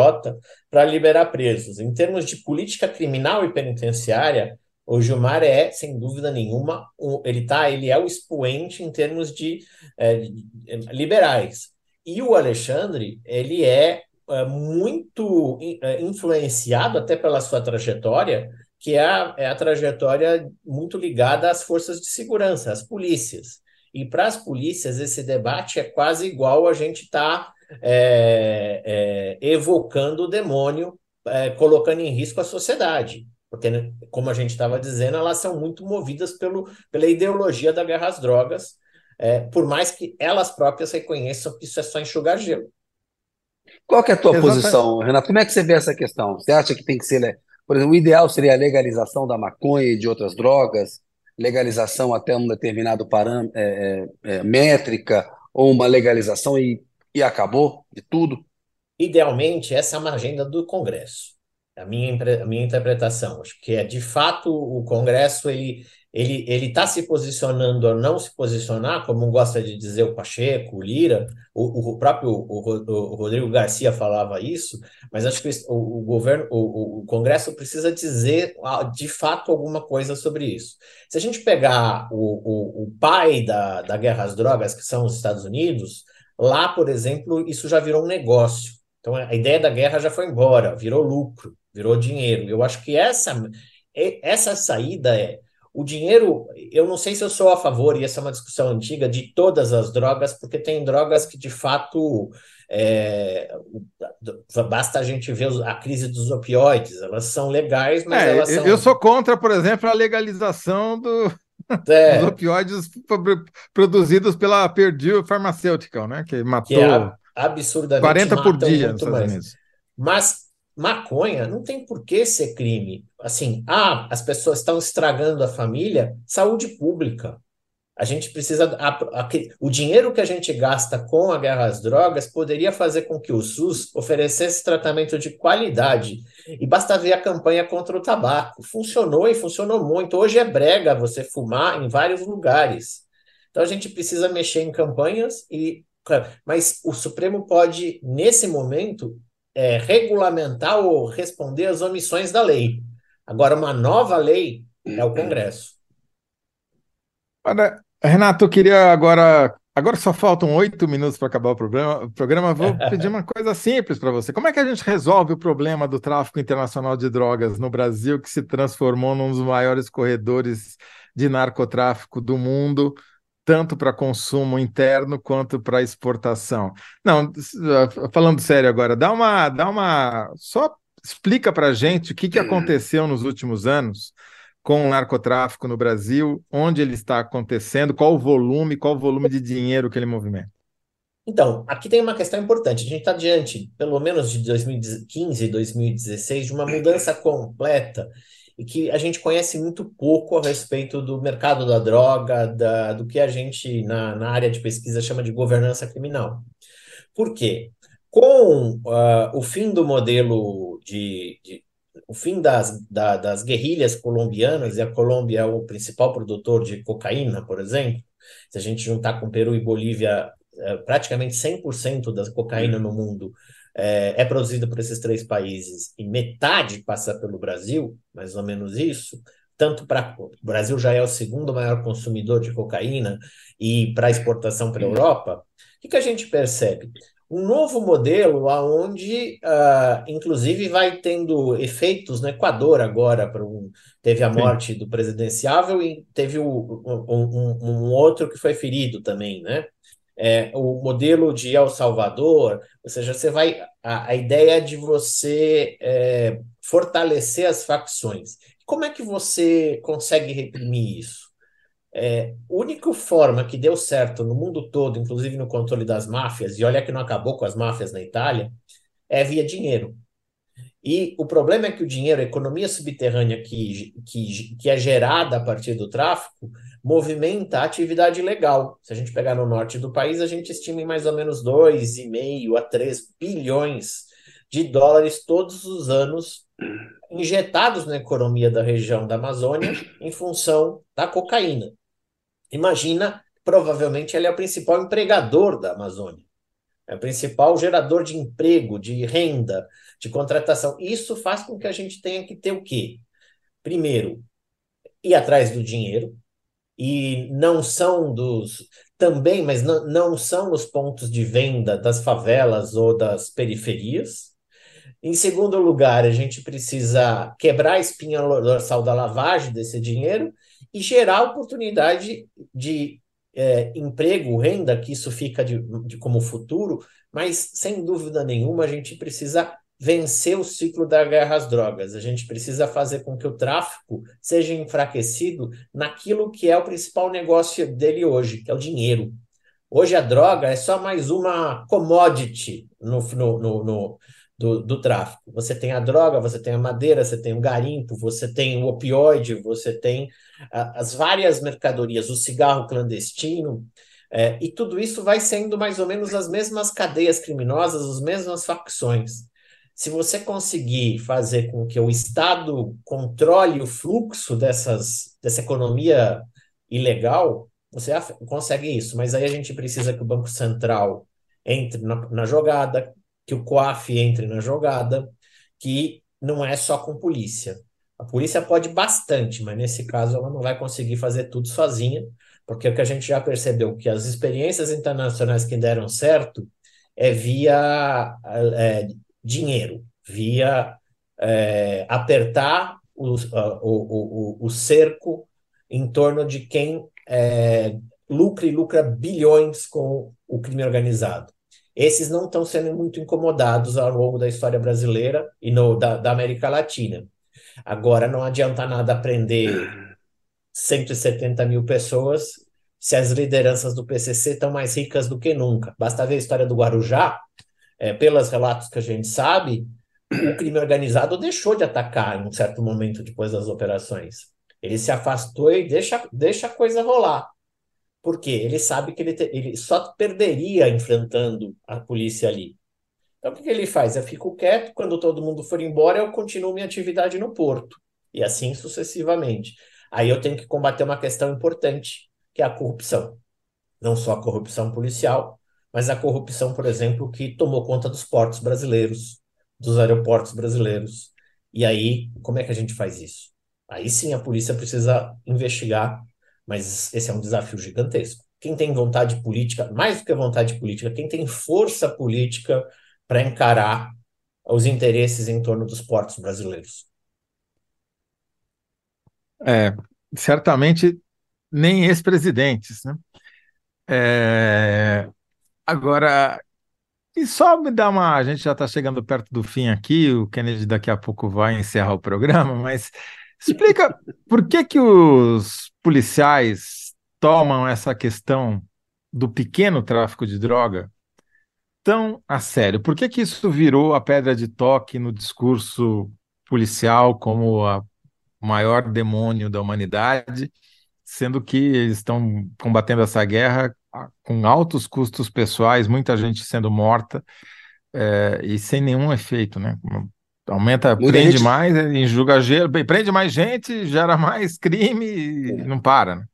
para liberar presos. Em termos de política criminal e penitenciária, o Gilmar é, sem dúvida nenhuma, um, ele tá, ele é o expoente em termos de, é, de liberais. E o Alexandre, ele é, é muito é, influenciado até pela sua trajetória que é a, é a trajetória muito ligada às forças de segurança, às polícias. E para as polícias, esse debate é quase igual a gente tá, é, é, evocando o demônio, é, colocando em risco a sociedade. Porque, né, como a gente estava dizendo, elas são muito movidas pelo, pela ideologia da guerra às drogas, é, por mais que elas próprias reconheçam que isso é só enxugar gelo. Qual que é a tua Exatamente. posição, Renato? Como é que você vê essa questão? Você acha que tem que ser, né, por exemplo, o ideal seria a legalização da maconha e de outras drogas, legalização até um determinado parâmetro, é, é, é, métrica, ou uma legalização e, e acabou de tudo? Idealmente, essa é uma agenda do Congresso. A minha, a minha interpretação, acho que é de fato o Congresso ele ele ele está se posicionando a não se posicionar, como gosta de dizer o Pacheco, o Lira, o, o próprio o, o, Rodrigo Garcia falava isso, mas acho que o, o governo, o, o, Congresso precisa dizer de fato alguma coisa sobre isso. Se a gente pegar o, o, o pai da, da guerra às drogas, que são os Estados Unidos, lá, por exemplo, isso já virou um negócio. Então a ideia da guerra já foi embora, virou lucro, virou dinheiro. Eu acho que essa essa saída é o dinheiro, eu não sei se eu sou a favor, e essa é uma discussão antiga, de todas as drogas, porque tem drogas que de fato é, basta a gente ver a crise dos opioides, elas são legais, mas é, elas são. Eu sou contra, por exemplo, a legalização do, *laughs* é. dos opioides produzidos pela Purdue Pharmaceutical, né? Que matou que é absurdamente 40 por dia nos Estados Unidos. Mas maconha não tem por que ser crime. Assim, ah, as pessoas estão estragando a família, saúde pública. A gente precisa. A, a, o dinheiro que a gente gasta com a guerra às drogas poderia fazer com que o SUS oferecesse tratamento de qualidade. E basta ver a campanha contra o tabaco. Funcionou e funcionou muito. Hoje é brega você fumar em vários lugares. Então a gente precisa mexer em campanhas e. Mas o Supremo pode, nesse momento, é, regulamentar ou responder às omissões da lei. Agora, uma nova lei é o Congresso. Olha, Renato, eu queria agora. Agora só faltam oito minutos para acabar o programa. O programa vou *laughs* pedir uma coisa simples para você. Como é que a gente resolve o problema do tráfico internacional de drogas no Brasil, que se transformou num dos maiores corredores de narcotráfico do mundo? Tanto para consumo interno quanto para exportação. Não, falando sério agora, dá uma, dá uma, só explica para a gente o que, que aconteceu nos últimos anos com o narcotráfico no Brasil, onde ele está acontecendo, qual o volume, qual o volume de dinheiro que ele movimenta. Então, aqui tem uma questão importante. A gente está diante, pelo menos de 2015 e 2016, de uma mudança completa e que a gente conhece muito pouco a respeito do mercado da droga, da, do que a gente, na, na área de pesquisa, chama de governança criminal. Por quê? Com uh, o fim do modelo de, de o fim das, da, das guerrilhas colombianas, e a Colômbia é o principal produtor de cocaína, por exemplo, se a gente juntar com Peru e Bolívia, é, praticamente 100% da cocaína no mundo é, é produzida por esses três países e metade passa pelo Brasil, mais ou menos isso, tanto para o Brasil já é o segundo maior consumidor de cocaína e para exportação para a Europa, o que, que a gente percebe? Um novo modelo aonde, uh, inclusive, vai tendo efeitos no Equador agora. Um, teve a morte do presidenciável e teve o, um, um, um outro que foi ferido também, né? É, o modelo de El Salvador, ou seja, você vai a, a ideia de você é, fortalecer as facções. Como é que você consegue reprimir isso? É, a única forma que deu certo no mundo todo, inclusive no controle das máfias, e olha que não acabou com as máfias na Itália, é via dinheiro. E o problema é que o dinheiro, a economia subterrânea que, que, que é gerada a partir do tráfico, movimenta a atividade legal. Se a gente pegar no norte do país, a gente estima em mais ou menos 2,5 a 3 bilhões de dólares todos os anos injetados na economia da região da Amazônia em função da cocaína. Imagina, provavelmente ele é o principal empregador da Amazônia. É o principal gerador de emprego, de renda, de contratação. Isso faz com que a gente tenha que ter o quê? Primeiro, ir atrás do dinheiro, e não são dos. Também, mas não, não são os pontos de venda das favelas ou das periferias. Em segundo lugar, a gente precisa quebrar a espinha dorsal da lavagem desse dinheiro e gerar oportunidade de é, emprego, renda, que isso fica de, de, como futuro, mas sem dúvida nenhuma a gente precisa vencer o ciclo da guerra às drogas. A gente precisa fazer com que o tráfico seja enfraquecido naquilo que é o principal negócio dele hoje, que é o dinheiro. Hoje a droga é só mais uma commodity no, no, no, no do, do, tráfico. Você tem a droga, você tem a madeira, você tem o garimpo, você tem o opioide, você tem a, as várias mercadorias, o cigarro clandestino, é, e tudo isso vai sendo mais ou menos as mesmas cadeias criminosas, as mesmas facções. Se você conseguir fazer com que o Estado controle o fluxo dessas, dessa economia ilegal, você consegue isso. Mas aí a gente precisa que o Banco Central entre na, na jogada, que o COAF entre na jogada, que não é só com polícia. A polícia pode bastante, mas nesse caso ela não vai conseguir fazer tudo sozinha, porque o que a gente já percebeu que as experiências internacionais que deram certo é via é, dinheiro, via é, apertar o, o, o, o, cerco em torno de quem é, lucra e lucra bilhões com o crime organizado esses não estão sendo muito incomodados ao longo da história brasileira e no, da, da América Latina. Agora, não adianta nada prender 170 mil pessoas se as lideranças do PCC estão mais ricas do que nunca. Basta ver a história do Guarujá, é, pelos relatos que a gente sabe, o crime organizado deixou de atacar em um certo momento depois das operações. Ele se afastou e deixa, deixa a coisa rolar. Por quê? Ele sabe que ele, te, ele só perderia enfrentando a polícia ali. Então, o que, que ele faz? Eu fico quieto, quando todo mundo for embora, eu continuo minha atividade no porto. E assim sucessivamente. Aí eu tenho que combater uma questão importante, que é a corrupção. Não só a corrupção policial, mas a corrupção, por exemplo, que tomou conta dos portos brasileiros, dos aeroportos brasileiros. E aí, como é que a gente faz isso? Aí sim a polícia precisa investigar mas esse é um desafio gigantesco. Quem tem vontade política, mais do que vontade política, quem tem força política para encarar os interesses em torno dos portos brasileiros? É, certamente nem ex-presidentes, né? É, agora, e só me dá uma. A gente já está chegando perto do fim aqui, o Kennedy daqui a pouco vai encerrar o programa, *laughs* mas explica por que que os policiais tomam essa questão do pequeno tráfico de droga tão a sério? Por que, que isso virou a pedra de toque no discurso policial como a maior demônio da humanidade, sendo que eles estão combatendo essa guerra com altos custos pessoais, muita gente sendo morta é, e sem nenhum efeito, né? Aumenta, Muita prende gente... mais, enjuga gelo, prende mais gente, gera mais crime e é. não para, né?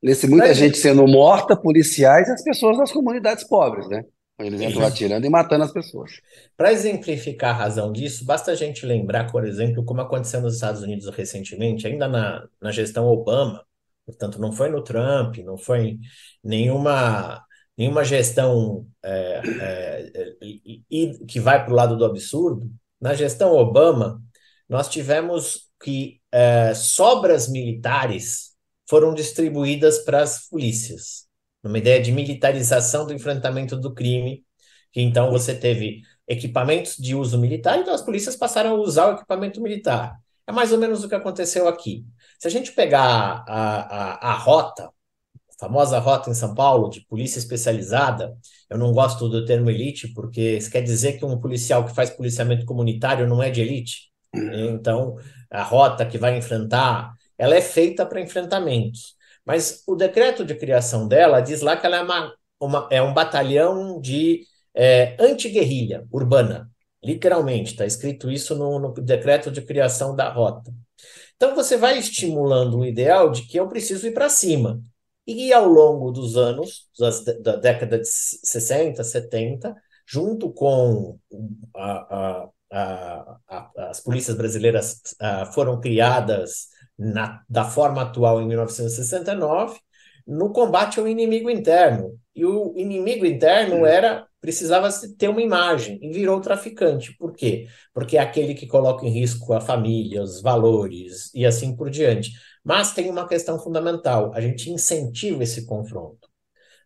Nesse muita gente sendo morta, policiais e as pessoas das comunidades pobres, né? Eles entram atirando e matando as pessoas. Para exemplificar a razão disso, basta a gente lembrar, por exemplo, como aconteceu nos Estados Unidos recentemente, ainda na, na gestão Obama, portanto, não foi no Trump, não foi nenhuma, nenhuma gestão é, é, é, que vai para o lado do absurdo, na gestão Obama, nós tivemos que é, sobras militares foram distribuídas para as polícias, numa ideia de militarização do enfrentamento do crime, que então você teve equipamentos de uso militar, então as polícias passaram a usar o equipamento militar. É mais ou menos o que aconteceu aqui. Se a gente pegar a, a, a rota famosa rota em São Paulo de polícia especializada. Eu não gosto do termo elite, porque isso quer dizer que um policial que faz policiamento comunitário não é de elite. Então, a rota que vai enfrentar, ela é feita para enfrentamentos. Mas o decreto de criação dela diz lá que ela é, uma, uma é um batalhão de é, antiguerrilha urbana. Literalmente, está escrito isso no, no decreto de criação da rota. Então, você vai estimulando o ideal de que eu preciso ir para cima. E ao longo dos anos, da década de 60, 70, junto com a, a, a, as polícias brasileiras foram criadas na, da forma atual em 1969, no combate ao inimigo interno. E o inimigo interno era precisava ter uma imagem e virou traficante. Por quê? Porque é aquele que coloca em risco a família, os valores e assim por diante. Mas tem uma questão fundamental: a gente incentiva esse confronto.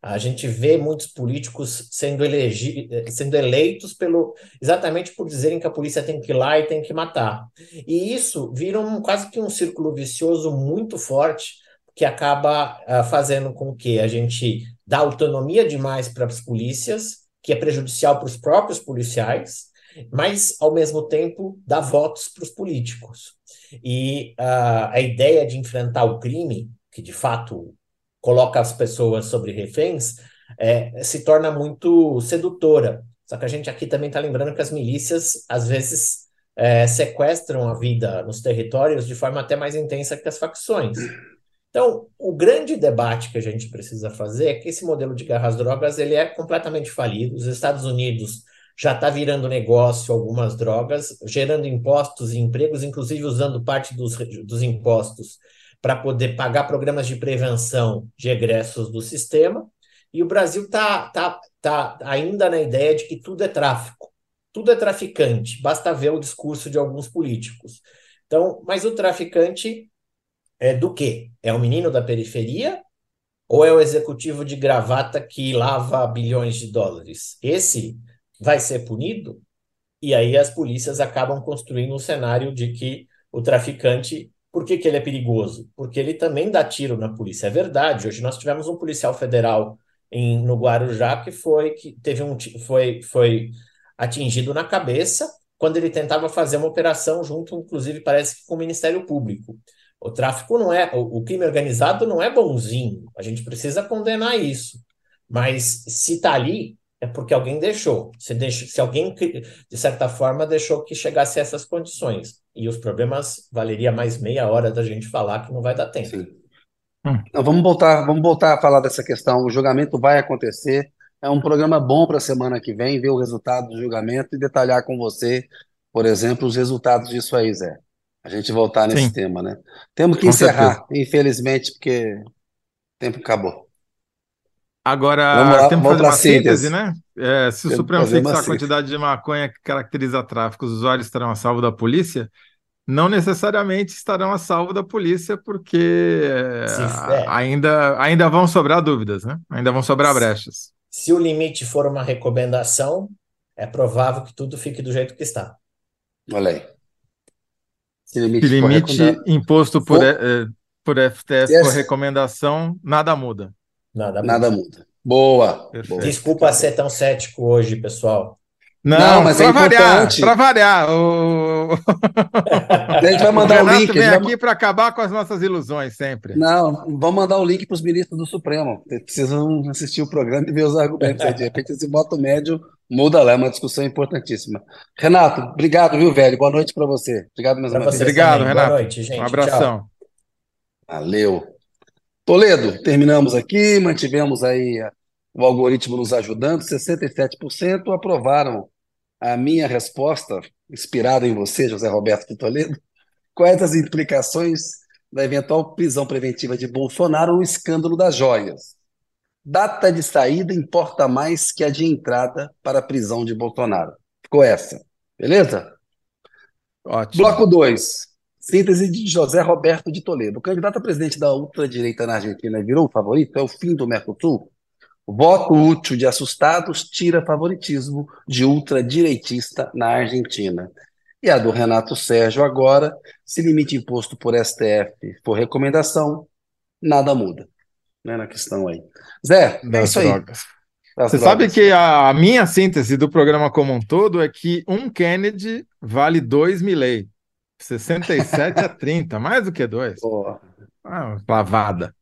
A gente vê muitos políticos sendo, elegi sendo eleitos pelo exatamente por dizerem que a polícia tem que ir lá e tem que matar. E isso vira um, quase que um círculo vicioso muito forte que acaba uh, fazendo com que a gente dá autonomia demais para as polícias, que é prejudicial para os próprios policiais, mas, ao mesmo tempo, dá votos para os políticos. E uh, a ideia de enfrentar o crime, que de fato coloca as pessoas sobre reféns, é, se torna muito sedutora. Só que a gente aqui também está lembrando que as milícias, às vezes, é, sequestram a vida nos territórios de forma até mais intensa que as facções. Então, o grande debate que a gente precisa fazer é que esse modelo de guerra às drogas ele é completamente falido. Os Estados Unidos já está virando negócio algumas drogas, gerando impostos e empregos, inclusive usando parte dos, dos impostos para poder pagar programas de prevenção de egressos do sistema. E o Brasil está tá, tá ainda na ideia de que tudo é tráfico, tudo é traficante, basta ver o discurso de alguns políticos. Então, mas o traficante é do quê? É o menino da periferia ou é o executivo de gravata que lava bilhões de dólares? Esse vai ser punido? E aí as polícias acabam construindo um cenário de que o traficante, por que, que ele é perigoso? Porque ele também dá tiro na polícia. É verdade. Hoje nós tivemos um policial federal em, no Guarujá que foi que teve um foi, foi atingido na cabeça quando ele tentava fazer uma operação junto, inclusive parece que com o Ministério Público. O tráfico não é, o, o crime organizado não é bonzinho. A gente precisa condenar isso. Mas se está ali, é porque alguém deixou. Se, deixa, se alguém, de certa forma, deixou que chegasse a essas condições. E os problemas valeria mais meia hora da gente falar que não vai dar tempo. Sim. Hum. Não, vamos voltar, vamos voltar a falar dessa questão. O julgamento vai acontecer. É um programa bom para a semana que vem, ver o resultado do julgamento e detalhar com você, por exemplo, os resultados disso aí, Zé a gente voltar nesse Sim. tema, né? Temos que Com encerrar, certeza. infelizmente, porque o tempo acabou. Agora, vamos lá, temos que fazer uma síntese, síntese né? É, se o Supremo fixar a quantidade de maconha que caracteriza tráfico, os usuários estarão a salvo da polícia? Não necessariamente estarão a salvo da polícia, porque é. ainda, ainda vão sobrar dúvidas, né? Ainda vão sobrar brechas. Se o limite for uma recomendação, é provável que tudo fique do jeito que está. Olha aí. Se limite, Se limite imposto por, for... por FTF yes. por recomendação, nada muda. Nada muda. Nada muda. Boa. Boa. Desculpa ser tão cético hoje, pessoal. Não, não mas é variar, para variar. O... A gente vai mandar o, o link. vem vai... aqui para acabar com as nossas ilusões sempre. Não, vamos mandar o link para os ministros do Supremo. Eles precisam assistir o programa e ver os argumentos. de repente, esse voto médio muda lá, é uma discussão importantíssima. Renato, obrigado, viu, velho? Boa noite para você. Obrigado uma vez. Obrigado, também. Renato. Boa noite, gente. Um abração. Tchau. Valeu. Toledo, terminamos aqui, mantivemos aí o algoritmo nos ajudando, 67% aprovaram a minha resposta, inspirada em você, José Roberto de Toledo, *laughs* quais as implicações da eventual prisão preventiva de Bolsonaro no escândalo das joias. Data de saída importa mais que a de entrada para a prisão de Bolsonaro. Ficou essa, beleza? Ótimo. Bloco 2. Síntese de José Roberto de Toledo. O candidato a presidente da ultradireita na Argentina virou o favorito? É o fim do Mercosul? Voto útil de assustados tira favoritismo de ultradireitista na Argentina. E a do Renato Sérgio agora, se limite imposto por STF por recomendação, nada muda. Né, na questão aí. Zé, é das isso aí. Drogas. Você drogas. sabe que a minha síntese do programa como um todo é que um Kennedy vale dois Milley. 67 a 30, mais do que dois. *laughs* Porra. Ah, lavada.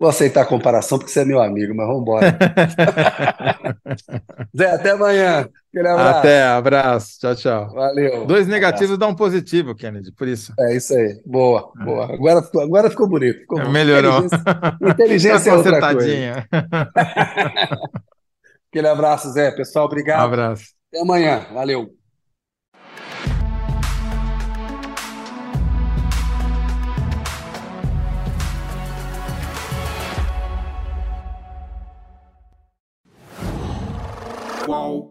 Vou aceitar a comparação porque você é meu amigo, mas vamos embora. *laughs* Zé, até amanhã. Abraço. Até, abraço. Tchau, tchau. Valeu. Dois negativos dão um positivo, Kennedy, por isso. É isso aí. Boa, é. boa. Agora, ficou, agora ficou bonito. Ficou melhorou. Inteligência, inteligência é outra coisa. *laughs* Aquele abraço, Zé. Pessoal, obrigado. Um abraço. Até amanhã. Valeu. whoa.